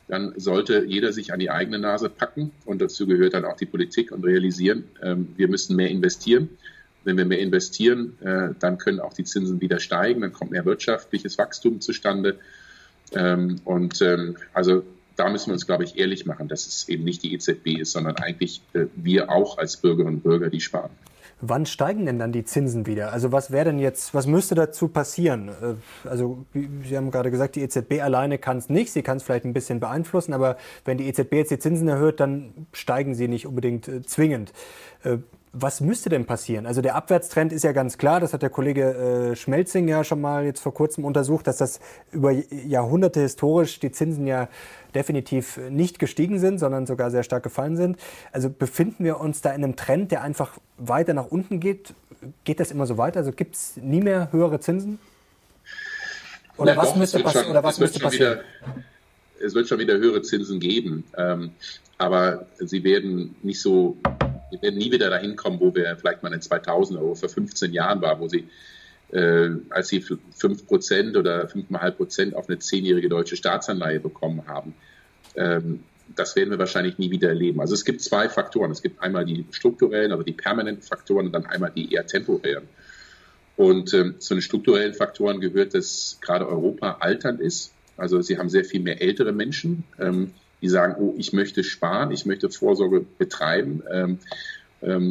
dann sollte jeder sich an die eigene Nase packen und dazu gehört dann auch die Politik und realisieren, ähm, wir müssen mehr investieren. Wenn wir mehr investieren, äh, dann können auch die Zinsen wieder steigen, dann kommt mehr wirtschaftliches Wachstum zustande ähm, und ähm, also da müssen wir uns, glaube ich, ehrlich machen, dass es eben nicht die EZB ist, sondern eigentlich äh, wir auch als Bürgerinnen und Bürger, die sparen. Wann steigen denn dann die Zinsen wieder? Also was wäre denn jetzt, was müsste dazu passieren? Äh, also Sie haben gerade gesagt, die EZB alleine kann es nicht. Sie kann es vielleicht ein bisschen beeinflussen, aber wenn die EZB jetzt die Zinsen erhöht, dann steigen sie nicht unbedingt äh, zwingend. Äh, was müsste denn passieren? Also der Abwärtstrend ist ja ganz klar, das hat der Kollege äh, Schmelzing ja schon mal jetzt vor kurzem untersucht, dass das über Jahrhunderte historisch die Zinsen ja definitiv nicht gestiegen sind, sondern sogar sehr stark gefallen sind. Also befinden wir uns da in einem Trend, der einfach weiter nach unten geht? Geht das immer so weiter? Also gibt es nie mehr höhere Zinsen? Oder ja, was doch, müsste, passi schon, oder was müsste passieren? Wieder, es wird schon wieder höhere Zinsen geben, ähm, aber sie werden nicht so wir werden nie wieder dahin kommen, wo wir vielleicht mal in 2000 oder vor 15 Jahren waren, wo sie, äh, als sie 5 Prozent oder 5,5 Prozent auf eine zehnjährige deutsche Staatsanleihe bekommen haben. Ähm, das werden wir wahrscheinlich nie wieder erleben. Also es gibt zwei Faktoren. Es gibt einmal die strukturellen, also die permanenten Faktoren und dann einmal die eher temporären. Und ähm, zu den strukturellen Faktoren gehört, dass gerade Europa alternd ist. Also sie haben sehr viel mehr ältere Menschen. Ähm, die sagen, oh, ich möchte sparen, ich möchte Vorsorge betreiben. Ähm,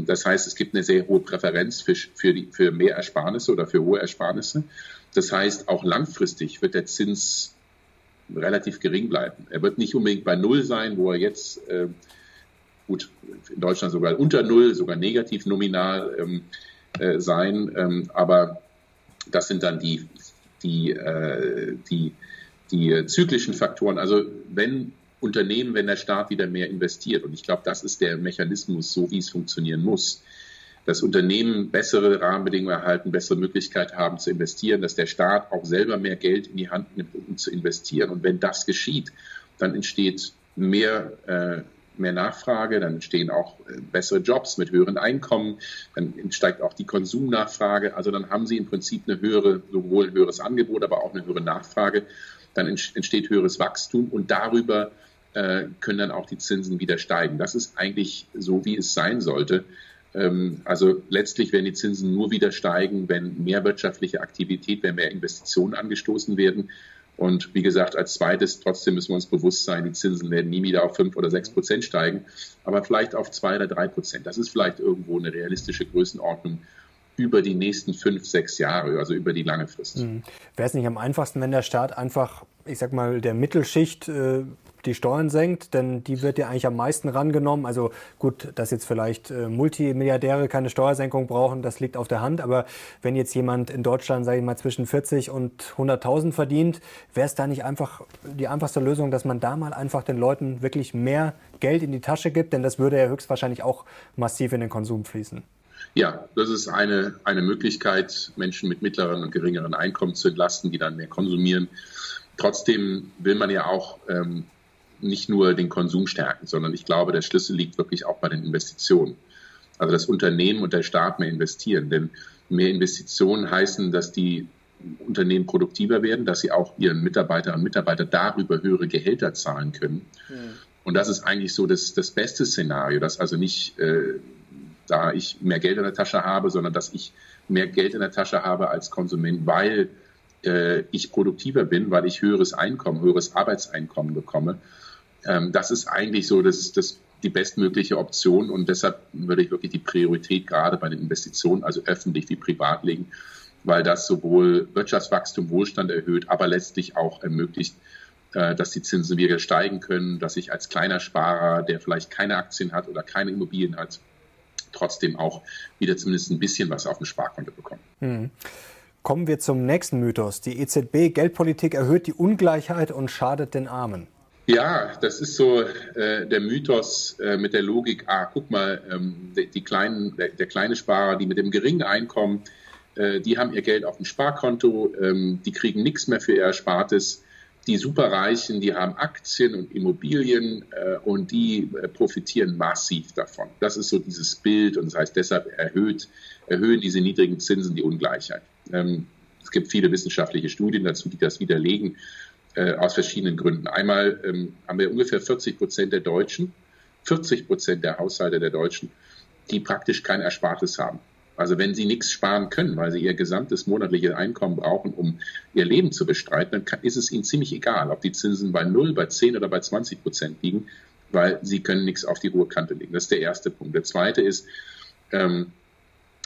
das heißt, es gibt eine sehr hohe Präferenz für, für, die, für mehr Ersparnisse oder für hohe Ersparnisse. Das heißt, auch langfristig wird der Zins relativ gering bleiben. Er wird nicht unbedingt bei Null sein, wo er jetzt, äh, gut, in Deutschland sogar unter Null, sogar negativ nominal ähm, äh, sein. Ähm, aber das sind dann die, die, äh, die, die zyklischen Faktoren. Also wenn Unternehmen, wenn der Staat wieder mehr investiert. Und ich glaube, das ist der Mechanismus, so wie es funktionieren muss. Dass Unternehmen bessere Rahmenbedingungen erhalten, bessere Möglichkeiten haben zu investieren, dass der Staat auch selber mehr Geld in die Hand nimmt, um zu investieren. Und wenn das geschieht, dann entsteht mehr, äh, mehr Nachfrage, dann entstehen auch äh, bessere Jobs mit höheren Einkommen, dann steigt auch die Konsumnachfrage. Also dann haben Sie im Prinzip eine höhere, sowohl ein höheres Angebot, aber auch eine höhere Nachfrage. Dann entsteht höheres Wachstum und darüber äh, können dann auch die Zinsen wieder steigen. Das ist eigentlich so, wie es sein sollte. Ähm, also letztlich werden die Zinsen nur wieder steigen, wenn mehr wirtschaftliche Aktivität, wenn mehr Investitionen angestoßen werden. Und wie gesagt, als zweites, trotzdem müssen wir uns bewusst sein, die Zinsen werden nie wieder auf fünf oder sechs Prozent steigen, aber vielleicht auf zwei oder drei Prozent. Das ist vielleicht irgendwo eine realistische Größenordnung über die nächsten fünf, sechs Jahre, also über die lange Frist. Mhm. Wäre es nicht am einfachsten, wenn der Staat einfach, ich sag mal, der Mittelschicht äh, die Steuern senkt, denn die wird ja eigentlich am meisten rangenommen. Also gut, dass jetzt vielleicht äh, Multimilliardäre keine Steuersenkung brauchen, das liegt auf der Hand. Aber wenn jetzt jemand in Deutschland, sage ich mal, zwischen 40 und 100.000 verdient, wäre es da nicht einfach die einfachste Lösung, dass man da mal einfach den Leuten wirklich mehr Geld in die Tasche gibt? Denn das würde ja höchstwahrscheinlich auch massiv in den Konsum fließen. Ja, das ist eine, eine Möglichkeit, Menschen mit mittleren und geringeren Einkommen zu entlasten, die dann mehr konsumieren. Trotzdem will man ja auch ähm, nicht nur den Konsum stärken, sondern ich glaube, der Schlüssel liegt wirklich auch bei den Investitionen. Also das Unternehmen und der Staat mehr investieren. Denn mehr Investitionen heißen, dass die Unternehmen produktiver werden, dass sie auch ihren Mitarbeiterinnen und Mitarbeitern darüber höhere Gehälter zahlen können. Ja. Und das ist eigentlich so das, das beste Szenario, dass also nicht äh, da ich mehr Geld in der Tasche habe, sondern dass ich mehr Geld in der Tasche habe als Konsument, weil äh, ich produktiver bin, weil ich höheres Einkommen, höheres Arbeitseinkommen bekomme. Ähm, das ist eigentlich so das, das die bestmögliche Option und deshalb würde ich wirklich die Priorität gerade bei den Investitionen, also öffentlich wie privat legen, weil das sowohl Wirtschaftswachstum, Wohlstand erhöht, aber letztlich auch ermöglicht, äh, dass die Zinsen wieder steigen können, dass ich als kleiner Sparer, der vielleicht keine Aktien hat oder keine Immobilien hat, trotzdem auch wieder zumindest ein bisschen was auf dem Sparkonto bekomme. Hm. Kommen wir zum nächsten Mythos. Die EZB Geldpolitik erhöht die Ungleichheit und schadet den Armen. Ja, das ist so äh, der Mythos äh, mit der Logik, ah, guck mal, ähm, die, die, kleinen, der, der, kleine Sparer, die mit dem geringen Einkommen, äh, die haben ihr Geld auf dem Sparkonto, ähm, die kriegen nichts mehr für ihr Erspartes. Die Superreichen, die haben Aktien und Immobilien äh, und die äh, profitieren massiv davon. Das ist so dieses Bild und das heißt, deshalb erhöht, erhöhen diese niedrigen Zinsen die Ungleichheit. Ähm, es gibt viele wissenschaftliche Studien dazu, die das widerlegen äh, aus verschiedenen Gründen. Einmal ähm, haben wir ungefähr 40 Prozent der Deutschen, 40 Prozent der Haushalte der Deutschen, die praktisch kein Erspartes haben. Also wenn sie nichts sparen können, weil sie ihr gesamtes monatliches Einkommen brauchen, um ihr Leben zu bestreiten, dann ist es ihnen ziemlich egal, ob die Zinsen bei 0, bei 10 oder bei 20 Prozent liegen, weil sie können nichts auf die hohe Kante legen. Das ist der erste Punkt. Der zweite ist, ähm,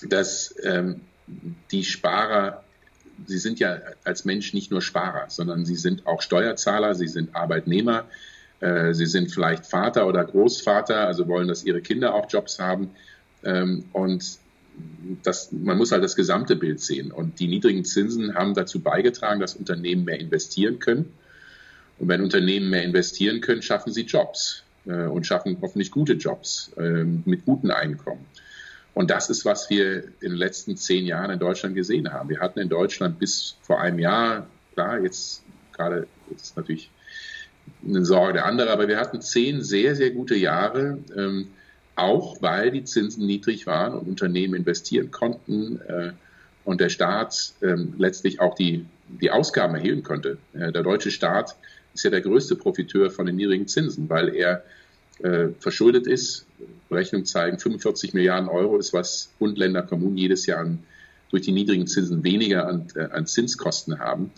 dass ähm, die Sparer Sie sind ja als Mensch nicht nur Sparer, sondern Sie sind auch Steuerzahler, Sie sind Arbeitnehmer, äh, Sie sind vielleicht Vater oder Großvater, also wollen, dass Ihre Kinder auch Jobs haben. Ähm, und das, man muss halt das gesamte Bild sehen. Und die niedrigen Zinsen haben dazu beigetragen, dass Unternehmen mehr investieren können. Und wenn Unternehmen mehr investieren können, schaffen sie Jobs äh, und schaffen hoffentlich gute Jobs äh, mit guten Einkommen. Und das ist, was wir in den letzten zehn Jahren in Deutschland gesehen haben. Wir hatten in Deutschland bis vor einem Jahr, klar, jetzt gerade ist natürlich eine Sorge der andere, aber wir hatten zehn sehr, sehr gute Jahre, ähm, auch weil die Zinsen niedrig waren und Unternehmen investieren konnten äh, und der Staat ähm, letztlich auch die, die Ausgaben erhöhen konnte. Äh, der deutsche Staat ist ja der größte Profiteur von den niedrigen Zinsen, weil er äh, verschuldet ist. Berechnungen zeigen, 45 Milliarden Euro ist, was Bund, Länder, Kommunen jedes Jahr an, durch die niedrigen Zinsen weniger an, äh, an Zinskosten haben.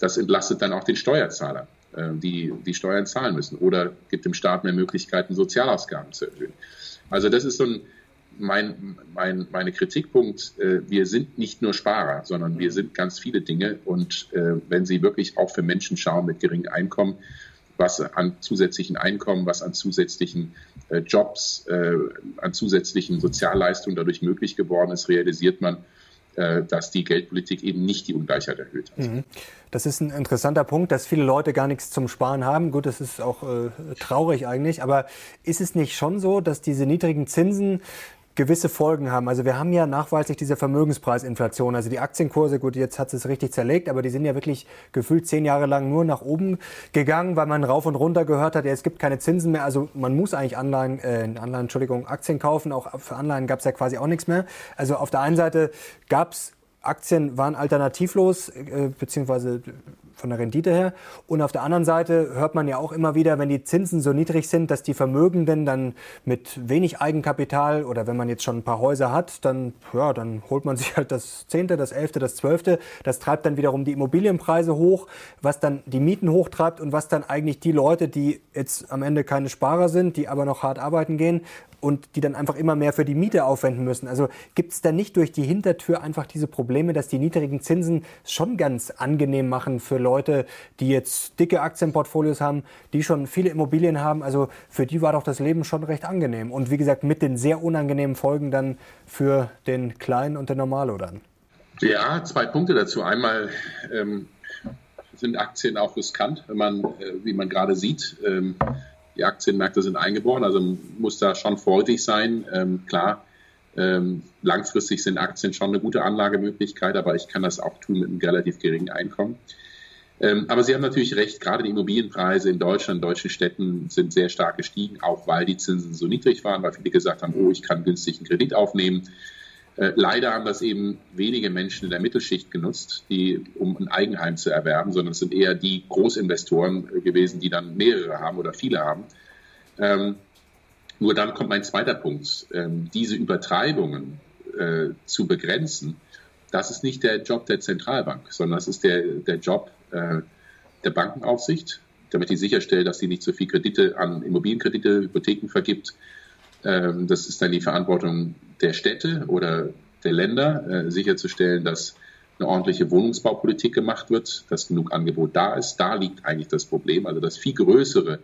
Das entlastet dann auch den Steuerzahler, äh, die die Steuern zahlen müssen oder gibt dem Staat mehr Möglichkeiten, Sozialausgaben zu erhöhen. Also das ist so ein, mein, mein, meine Kritikpunkt, äh, wir sind nicht nur Sparer, sondern wir sind ganz viele Dinge. Und äh, wenn Sie wirklich auch für Menschen schauen mit geringem Einkommen, was an zusätzlichen Einkommen, was an zusätzlichen äh, Jobs, an zusätzlichen Sozialleistungen dadurch möglich geworden ist, realisiert man, dass die Geldpolitik eben nicht die Ungleichheit erhöht hat. Mhm. Das ist ein interessanter Punkt, dass viele Leute gar nichts zum Sparen haben. Gut, das ist auch äh, traurig eigentlich, aber ist es nicht schon so, dass diese niedrigen Zinsen gewisse Folgen haben. Also wir haben ja nachweislich diese Vermögenspreisinflation. Also die Aktienkurse, gut, jetzt hat es richtig zerlegt, aber die sind ja wirklich gefühlt zehn Jahre lang nur nach oben gegangen, weil man rauf und runter gehört hat, ja, es gibt keine Zinsen mehr. Also man muss eigentlich Anleihen, äh, Anleihen, Entschuldigung, Aktien kaufen. Auch für Anleihen gab es ja quasi auch nichts mehr. Also auf der einen Seite gab es Aktien waren alternativlos, äh, beziehungsweise von der Rendite her. Und auf der anderen Seite hört man ja auch immer wieder, wenn die Zinsen so niedrig sind, dass die Vermögenden dann mit wenig Eigenkapital oder wenn man jetzt schon ein paar Häuser hat, dann, ja, dann holt man sich halt das Zehnte, das Elfte, das Zwölfte. Das treibt dann wiederum die Immobilienpreise hoch, was dann die Mieten hochtreibt und was dann eigentlich die Leute, die jetzt am Ende keine Sparer sind, die aber noch hart arbeiten gehen, und die dann einfach immer mehr für die Miete aufwenden müssen. Also gibt es da nicht durch die Hintertür einfach diese Probleme, dass die niedrigen Zinsen schon ganz angenehm machen für Leute, die jetzt dicke Aktienportfolios haben, die schon viele Immobilien haben. Also für die war doch das Leben schon recht angenehm. Und wie gesagt, mit den sehr unangenehmen Folgen dann für den Kleinen und den Normalo dann. Ja, zwei Punkte dazu. Einmal ähm, sind Aktien auch riskant, wenn man, äh, wie man gerade sieht, ähm, die Aktienmärkte sind eingeboren, also muss da schon vorsichtig sein. Ähm, klar, ähm, langfristig sind Aktien schon eine gute Anlagemöglichkeit, aber ich kann das auch tun mit einem relativ geringen Einkommen. Ähm, aber Sie haben natürlich recht, gerade die Immobilienpreise in Deutschland, in deutschen Städten sind sehr stark gestiegen, auch weil die Zinsen so niedrig waren, weil viele gesagt haben, oh, ich kann günstig einen Kredit aufnehmen. Äh, leider haben das eben wenige Menschen in der Mittelschicht genutzt, die, um ein Eigenheim zu erwerben, sondern es sind eher die Großinvestoren gewesen, die dann mehrere haben oder viele haben. Ähm, nur dann kommt mein zweiter Punkt. Ähm, diese Übertreibungen äh, zu begrenzen, das ist nicht der Job der Zentralbank, sondern das ist der, der Job äh, der Bankenaufsicht, damit die sicherstellt, dass sie nicht so viel Kredite an Immobilienkredite, Hypotheken vergibt. Ähm, das ist dann die Verantwortung der Städte oder der Länder, äh, sicherzustellen, dass eine ordentliche Wohnungsbaupolitik gemacht wird, dass genug Angebot da ist. Da liegt eigentlich das Problem. Also das viel größere,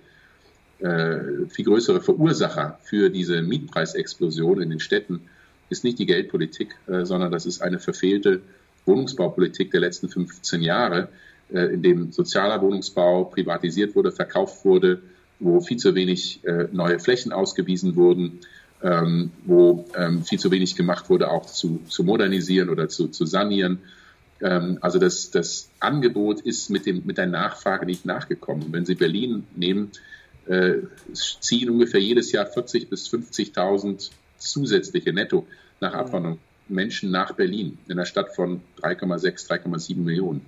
äh, viel größere Verursacher für diese Mietpreisexplosion in den Städten ist nicht die Geldpolitik, äh, sondern das ist eine verfehlte Wohnungsbaupolitik der letzten 15 Jahre, in dem sozialer Wohnungsbau privatisiert wurde, verkauft wurde, wo viel zu wenig äh, neue Flächen ausgewiesen wurden, ähm, wo ähm, viel zu wenig gemacht wurde, auch zu, zu modernisieren oder zu, zu sanieren. Ähm, also das, das Angebot ist mit, dem, mit der Nachfrage nicht nachgekommen. Wenn Sie Berlin nehmen, äh, ziehen ungefähr jedes Jahr 40.000 bis 50.000 zusätzliche Netto nach Abwanderung Menschen nach Berlin, in einer Stadt von 3,6, 3,7 Millionen.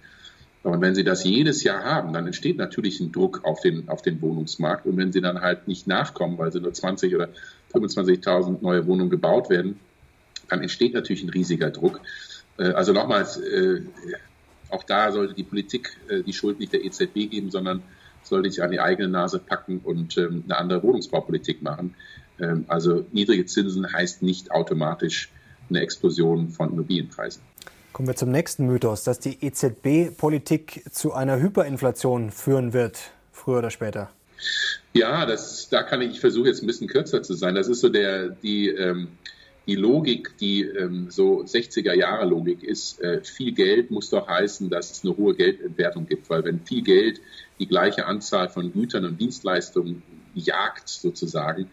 Und wenn Sie das jedes Jahr haben, dann entsteht natürlich ein Druck auf den, auf den Wohnungsmarkt. Und wenn Sie dann halt nicht nachkommen, weil Sie nur 20 oder 25.000 neue Wohnungen gebaut werden, dann entsteht natürlich ein riesiger Druck. Äh, also nochmals, äh, auch da sollte die Politik äh, die Schuld nicht der EZB geben, sondern sollte sich an die eigene Nase packen und ähm, eine andere Wohnungsbaupolitik machen. Ähm, also niedrige Zinsen heißt nicht automatisch eine Explosion von Immobilienpreisen. Kommen wir zum nächsten Mythos, dass die EZB-Politik zu einer Hyperinflation führen wird, früher oder später. Ja, das, da kann ich, ich versuche jetzt ein bisschen kürzer zu sein. Das ist so der, die, ähm, die Logik, die ähm, so 60er Jahre Logik ist. Äh, viel Geld muss doch heißen, dass es eine hohe Geldentwertung gibt, weil wenn viel Geld die gleiche Anzahl von Gütern und Dienstleistungen jagt sozusagen,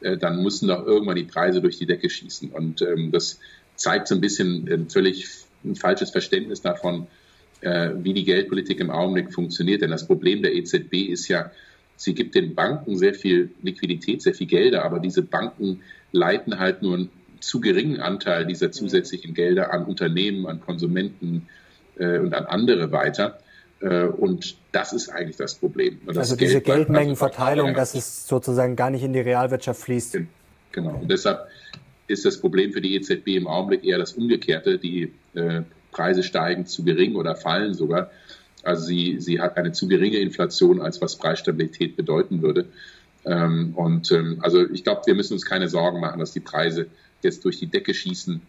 äh, dann müssen doch irgendwann die Preise durch die Decke schießen. Und ähm, das zeigt so ein bisschen ein völlig ein falsches Verständnis davon, äh, wie die Geldpolitik im Augenblick funktioniert. Denn das Problem der EZB ist ja, sie gibt den Banken sehr viel Liquidität, sehr viel Gelder, aber diese Banken leiten halt nur einen zu geringen Anteil dieser zusätzlichen Gelder an Unternehmen, an Konsumenten äh, und an andere weiter. Äh, und das ist eigentlich das Problem. Das also diese Geld Geldmengenverteilung, dass es sozusagen gar nicht in die Realwirtschaft fließt. Genau. Und deshalb ist das Problem für die EZB im Augenblick eher das Umgekehrte. Die äh, Preise steigen zu gering oder fallen sogar. Also sie, sie hat eine zu geringe Inflation, als was Preisstabilität bedeuten würde. Ähm, und ähm, also ich glaube, wir müssen uns keine Sorgen machen, dass die Preise jetzt durch die Decke schießen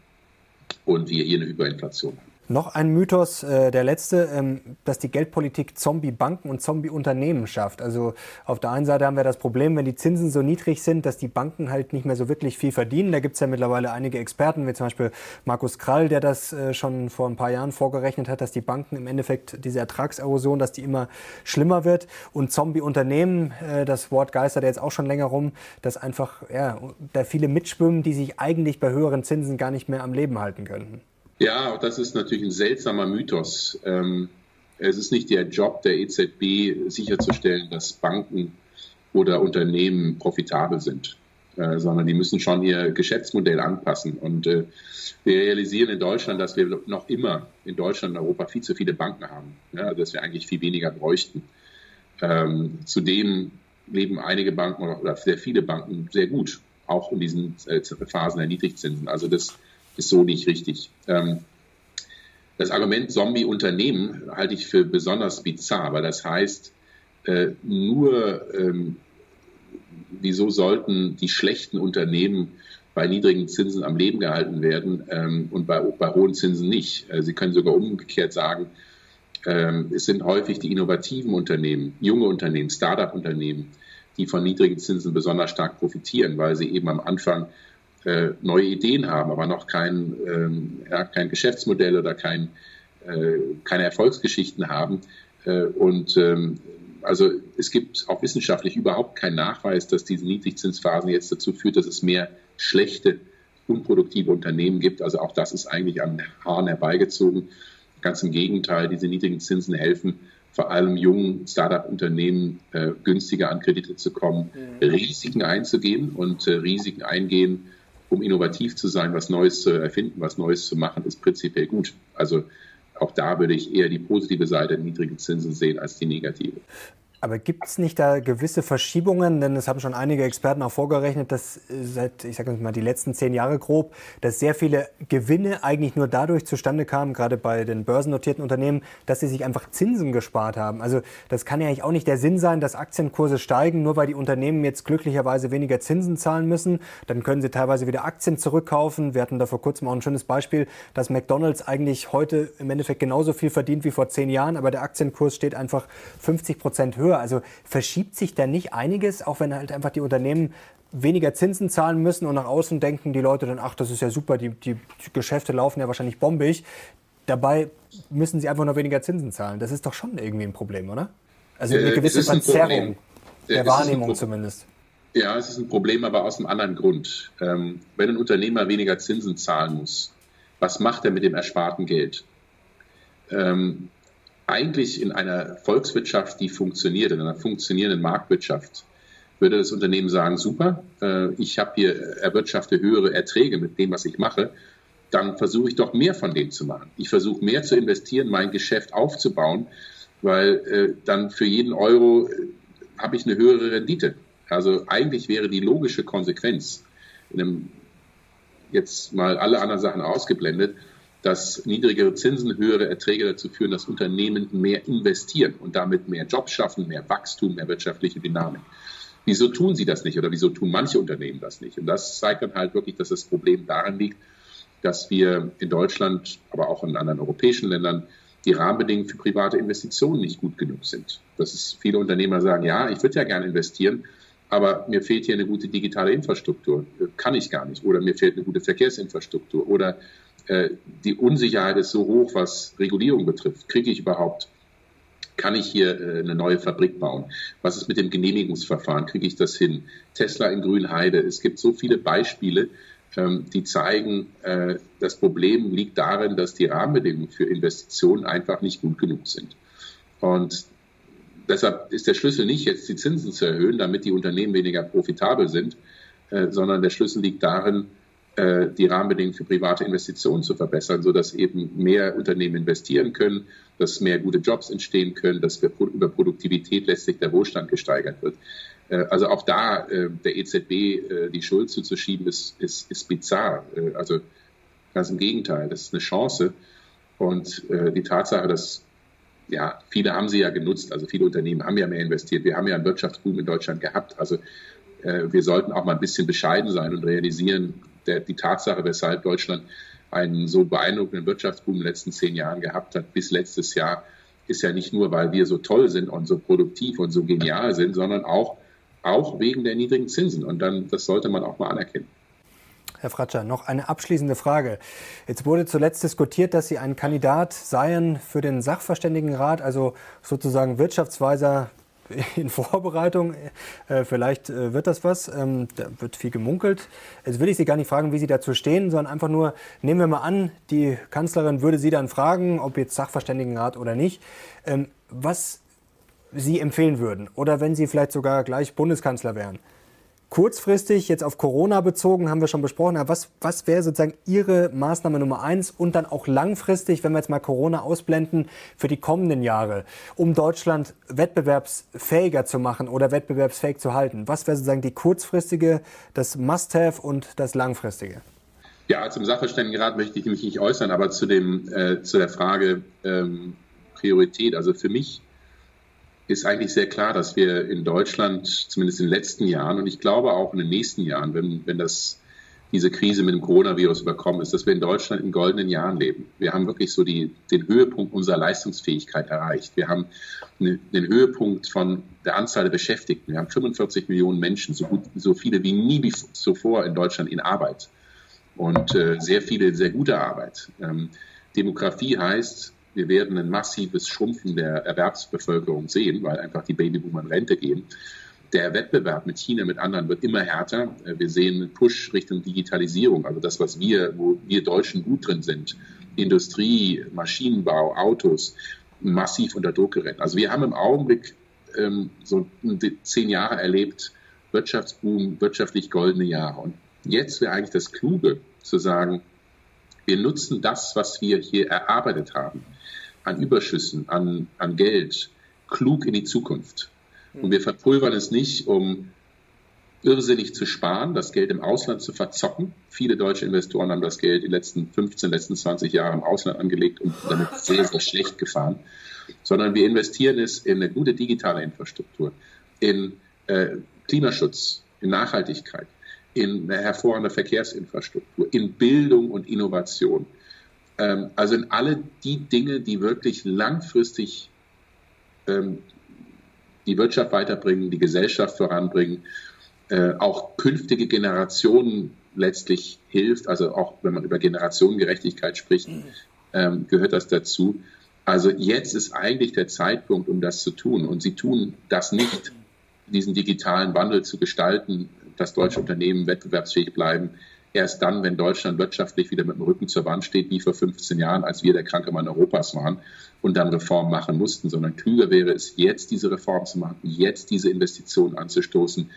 und wir hier eine Überinflation haben. Noch ein Mythos, äh, der letzte, ähm, dass die Geldpolitik Zombie-Banken und Zombie-Unternehmen schafft. Also auf der einen Seite haben wir das Problem, wenn die Zinsen so niedrig sind, dass die Banken halt nicht mehr so wirklich viel verdienen. Da gibt es ja mittlerweile einige Experten, wie zum Beispiel Markus Krall, der das äh, schon vor ein paar Jahren vorgerechnet hat, dass die Banken im Endeffekt diese Ertragserosion, dass die immer schlimmer wird. Und Zombie-Unternehmen, äh, das Wort geistert jetzt auch schon länger rum, dass einfach ja, da viele mitschwimmen, die sich eigentlich bei höheren Zinsen gar nicht mehr am Leben halten könnten. Ja, auch das ist natürlich ein seltsamer Mythos. Ähm, es ist nicht der Job der EZB, sicherzustellen, dass Banken oder Unternehmen profitabel sind, äh, sondern die müssen schon ihr Geschäftsmodell anpassen. Und äh, wir realisieren in Deutschland, dass wir noch immer in Deutschland und Europa viel zu viele Banken haben, ja, dass wir eigentlich viel weniger bräuchten. Ähm, zudem leben einige Banken oder sehr viele Banken sehr gut, auch in diesen äh, Phasen der Niedrigzinsen. Also das ist so nicht richtig. Ähm, das Argument Zombie-Unternehmen halte ich für besonders bizarr, weil das heißt, äh, nur ähm, wieso sollten die schlechten Unternehmen bei niedrigen Zinsen am Leben gehalten werden ähm, und bei, bei, hohen Zinsen nicht. Äh, Sie können sogar umgekehrt sagen, es sind häufig die innovativen Unternehmen, junge Unternehmen, Start-up-Unternehmen, die von niedrigen Zinsen besonders stark profitieren, weil sie eben am Anfang äh, neue Ideen haben, aber noch kein, ähm, ja, kein Geschäftsmodell oder kein, äh, keine Erfolgsgeschichten haben. Äh, und ähm, also es gibt auch wissenschaftlich überhaupt keinen Nachweis, dass diese Niedrigzinsphasen jetzt dazu führt, dass es mehr schlechte, unproduktive Unternehmen gibt. Also auch das ist eigentlich den Haaren herbeigezogen. Ganz im Gegenteil, diese niedrigen Zinsen helfen, vor allem jungen Startup-Unternehmen äh, günstiger an Kredite zu kommen, mhm. Risiken einzugehen und äh, Risiken eingehen, um innovativ zu sein, was Neues zu erfinden, was Neues zu machen, ist prinzipiell gut. Also auch da würde ich eher die positive Seite niedrige Zinsen sehen als die negative. Aber gibt es nicht da gewisse Verschiebungen? Denn es haben schon einige Experten auch vorgerechnet, dass äh, seit, ich sage mal, die letzten zehn Jahre grob, dass sehr viele Gewinne eigentlich nur dadurch zustande kamen, gerade bei den börsennotierten Unternehmen, dass sie sich einfach Zinsen gespart haben. Also das kann ja eigentlich auch nicht der Sinn sein, dass Aktienkurse steigen, nur weil die Unternehmen jetzt glücklicherweise weniger Zinsen zahlen müssen. Dann können sie teilweise wieder Aktien zurückkaufen. Wir hatten da vor kurzem auch ein schönes Beispiel, dass McDonald's eigentlich heute im Endeffekt genauso viel verdient wie vor zehn Jahren, aber der Aktienkurs steht einfach 50 Prozent höher höher. Also verschiebt sich da nicht einiges, auch wenn halt einfach die Unternehmen weniger Zinsen zahlen müssen und nach außen denken die Leute dann, ach, das ist ja super, die, die Geschäfte laufen ja wahrscheinlich bombig. Dabei müssen sie einfach nur weniger Zinsen zahlen. Das ist doch schon irgendwie ein Problem, oder? Also eine äh, gewisse Verzerrung der Wahrnehmung zumindest. Ja, es ist ein Problem, aber aus einem anderen Grund. Ähm, wenn ein Unternehmer weniger Zinsen zahlen muss, was macht er mit dem ersparten Geld? Ähm, eigentlich in einer Volkswirtschaft, die funktioniert, in einer funktionierenden Marktwirtschaft, würde das Unternehmen sagen, super, äh, ich habe hier erwirtschafte höhere Erträge mit dem, was ich mache, dann versuche ich doch mehr von dem zu machen. Ich versuche mehr zu investieren, mein Geschäft aufzubauen, weil äh, dann für jeden Euro äh, habe ich eine höhere Rendite. Also eigentlich wäre die logische Konsequenz, einem, jetzt mal alle anderen Sachen ausgeblendet, dass niedrigere Zinsen, höhere Erträge dazu führen, dass Unternehmen mehr investieren und damit mehr Jobs schaffen, mehr Wachstum, mehr wirtschaftliche Dynamik. Wieso tun sie das nicht oder wieso tun manche Unternehmen das nicht? Und das zeigt dann halt wirklich, dass das Problem daran liegt, dass wir in Deutschland, aber auch in anderen europäischen Ländern die Rahmenbedingungen für private Investitionen nicht gut genug sind. Dass es viele Unternehmer sagen, ja, ich würde ja gerne investieren, aber mir fehlt hier eine gute digitale Infrastruktur, kann ich gar nicht. Oder mir fehlt eine gute Verkehrsinfrastruktur. Oder die Unsicherheit ist so hoch, was Regulierung betrifft. Kriege ich überhaupt, kann ich hier äh, eine neue Fabrik bauen? Was ist mit dem Genehmigungsverfahren? Kriege ich das hin? Tesla in Grünheide. Es gibt so viele Beispiele, ähm, die zeigen, äh, das Problem liegt darin, dass die Rahmenbedingungen für Investitionen einfach nicht gut genug sind. Und deshalb ist der Schlüssel nicht, jetzt die Zinsen zu erhöhen, damit die Unternehmen weniger profitabel sind, sondern der Schlüssel liegt darin, äh, die Rahmenbedingungen für private Investitionen zu verbessern, sodass eben mehr Unternehmen investieren können, dass mehr gute Jobs entstehen können, dass über Produktivität letztlich der Wohlstand gesteigert wird. Äh, also auch da äh, der EZB die Schuld zuzuschieben, ist, ist, ist bizarr. Also ganz im Gegenteil, das ist eine Chance. Und die Tatsache, dass ja, viele haben sie ja genutzt, also viele Unternehmen haben ja mehr investiert. Wir haben ja einen Wirtschaftsboom in Deutschland gehabt. Also wir sollten auch mal ein bisschen bescheiden sein und realisieren, der, die Tatsache, weshalb Deutschland einen so beeindruckenden Wirtschaftsboom in den letzten zehn Jahren gehabt hat, bis letztes Jahr, ist ja nicht nur, weil wir so toll sind und so produktiv und so genial sind, sondern auch, auch wegen der niedrigen Zinsen. Und dann, das sollte man auch mal anerkennen. Herr Fratscher, noch eine abschließende Frage. Jetzt wurde zuletzt diskutiert, dass Sie ein Kandidat seien für den Sachverständigenrat, also sozusagen Wirtschaftsweiser in Vorbereitung. Äh, vielleicht äh, wird das was. Ähm, da wird viel gemunkelt. Jetzt will ich Sie gar nicht fragen, wie Sie dazu stehen, sondern einfach nur, nehmen wir mal an, die Kanzlerin würde Sie dann fragen, ob jetzt Sachverständigenrat oder nicht, ähm, was Sie empfehlen würden. Oder wenn Sie vielleicht sogar gleich Bundeskanzler wären kurzfristig, jetzt auf Corona bezogen, haben wir schon besprochen, aber was, was wäre sozusagen Ihre Maßnahme Nummer eins und dann auch langfristig, wenn wir jetzt mal Corona ausblenden, für die kommenden Jahre, um Deutschland wettbewerbsfähiger zu machen oder wettbewerbsfähig zu halten? Was wäre sozusagen die kurzfristige, das Must-Have und das langfristige? Ja, zum Sachverständigenrat möchte ich mich nicht äußern, aber zu, dem, äh, zu der Frage ähm, Priorität. Also für mich ist eigentlich sehr klar, dass wir in Deutschland, zumindest in den letzten Jahren und ich glaube auch in den nächsten Jahren, wenn, wenn das, diese Krise mit dem Coronavirus überkommen ist, dass wir in Deutschland in goldenen Jahren leben. Wir haben wirklich so die, den Höhepunkt unserer Leistungsfähigkeit erreicht. Wir haben den Höhepunkt von der Anzahl der Beschäftigten. Wir haben 45 Millionen Menschen, so, gut, so viele wie nie zuvor in Deutschland in Arbeit und äh, sehr viele, sehr gute Arbeit. Ähm, Demografie heißt, wir werden ein massives Schrumpfen der Erwerbsbevölkerung sehen, weil einfach die Babyboomer in Rente gehen. Der Wettbewerb mit China, mit anderen wird immer härter. Wir sehen einen Push Richtung Digitalisierung, also das, was wir, wo wir Deutschen gut drin sind, Industrie, Maschinenbau, Autos, massiv unter Druck gerät. Also wir haben im Augenblick ähm, so zehn Jahre erlebt, Wirtschaftsboom, wirtschaftlich goldene Jahre. Und jetzt wäre eigentlich das Kluge zu sagen, wir nutzen das, was wir hier erarbeitet haben, an Überschüssen, an, an Geld, klug in die Zukunft. Und wir verpulvern es nicht, um irrsinnig zu sparen, das Geld im Ausland zu verzocken. Viele deutsche Investoren haben das Geld die letzten 15, letzten 20 Jahre im Ausland angelegt und damit sehr, sehr schlecht gefahren. Sondern wir investieren es in eine gute digitale Infrastruktur, in äh, Klimaschutz, in Nachhaltigkeit, in eine hervorragende Verkehrsinfrastruktur, in Bildung und Innovation. Ähm, also in alle die Dinge, die wirklich langfristig ähm, die Wirtschaft weiterbringen, die Gesellschaft voranbringen, äh, auch künftige Generationen letztlich hilft. Also auch wenn man über Generationengerechtigkeit spricht, mhm. ähm, gehört das dazu. Also jetzt ist eigentlich der Zeitpunkt, um das zu tun. Und sie tun das nicht, diesen digitalen Wandel zu gestalten, dass deutsche Unternehmen wettbewerbsfähig bleiben. Erst dann, wenn Deutschland wirtschaftlich wieder mit dem Rücken zur Wand steht, wie vor 15 Jahren, als wir der kranke Mann Europas waren und dann Reformen machen mussten, sondern klüger wäre es, jetzt diese Reformen zu machen, jetzt diese Investitionen anzustoßen.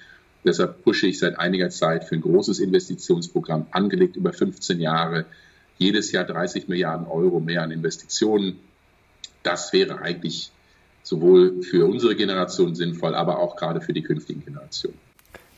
Deshalb pushe ich seit einiger Zeit für ein großes Investitionsprogramm, angelegt über 15 Jahre, jedes Jahr 30 Milliarden Euro mehr an Investitionen. Das wäre eigentlich sowohl für unsere Generation sinnvoll, aber auch gerade für die künftigen Generationen.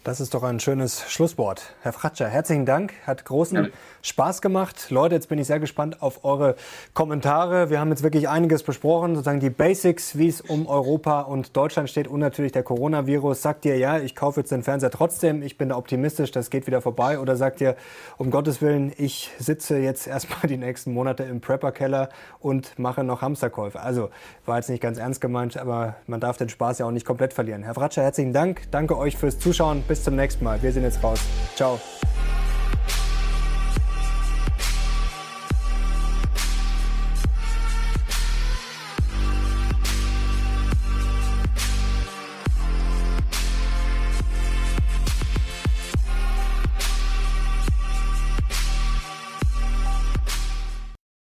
Das ist doch ein schönes Schlusswort. Herr Fratscher, herzlichen Dank. Hat großen ja. Spaß gemacht. Leute, jetzt bin ich sehr gespannt auf eure Kommentare. Wir haben jetzt wirklich einiges besprochen, sozusagen die Basics, wie es um Europa und Deutschland steht und natürlich der Coronavirus. Sagt ihr, ja, ich kaufe jetzt den Fernseher trotzdem, ich bin da optimistisch, das geht wieder vorbei? Oder sagt ihr, um Gottes Willen, ich sitze jetzt erstmal die nächsten Monate im Prepper-Keller und mache noch Hamsterkäufe? Also war jetzt nicht ganz ernst gemeint, aber man darf den Spaß ja auch nicht komplett verlieren. Herr Fratscher, herzlichen Dank. Danke euch fürs Zuschauen. Bis bis zum nächsten Mal. Wir sind jetzt raus. Ciao.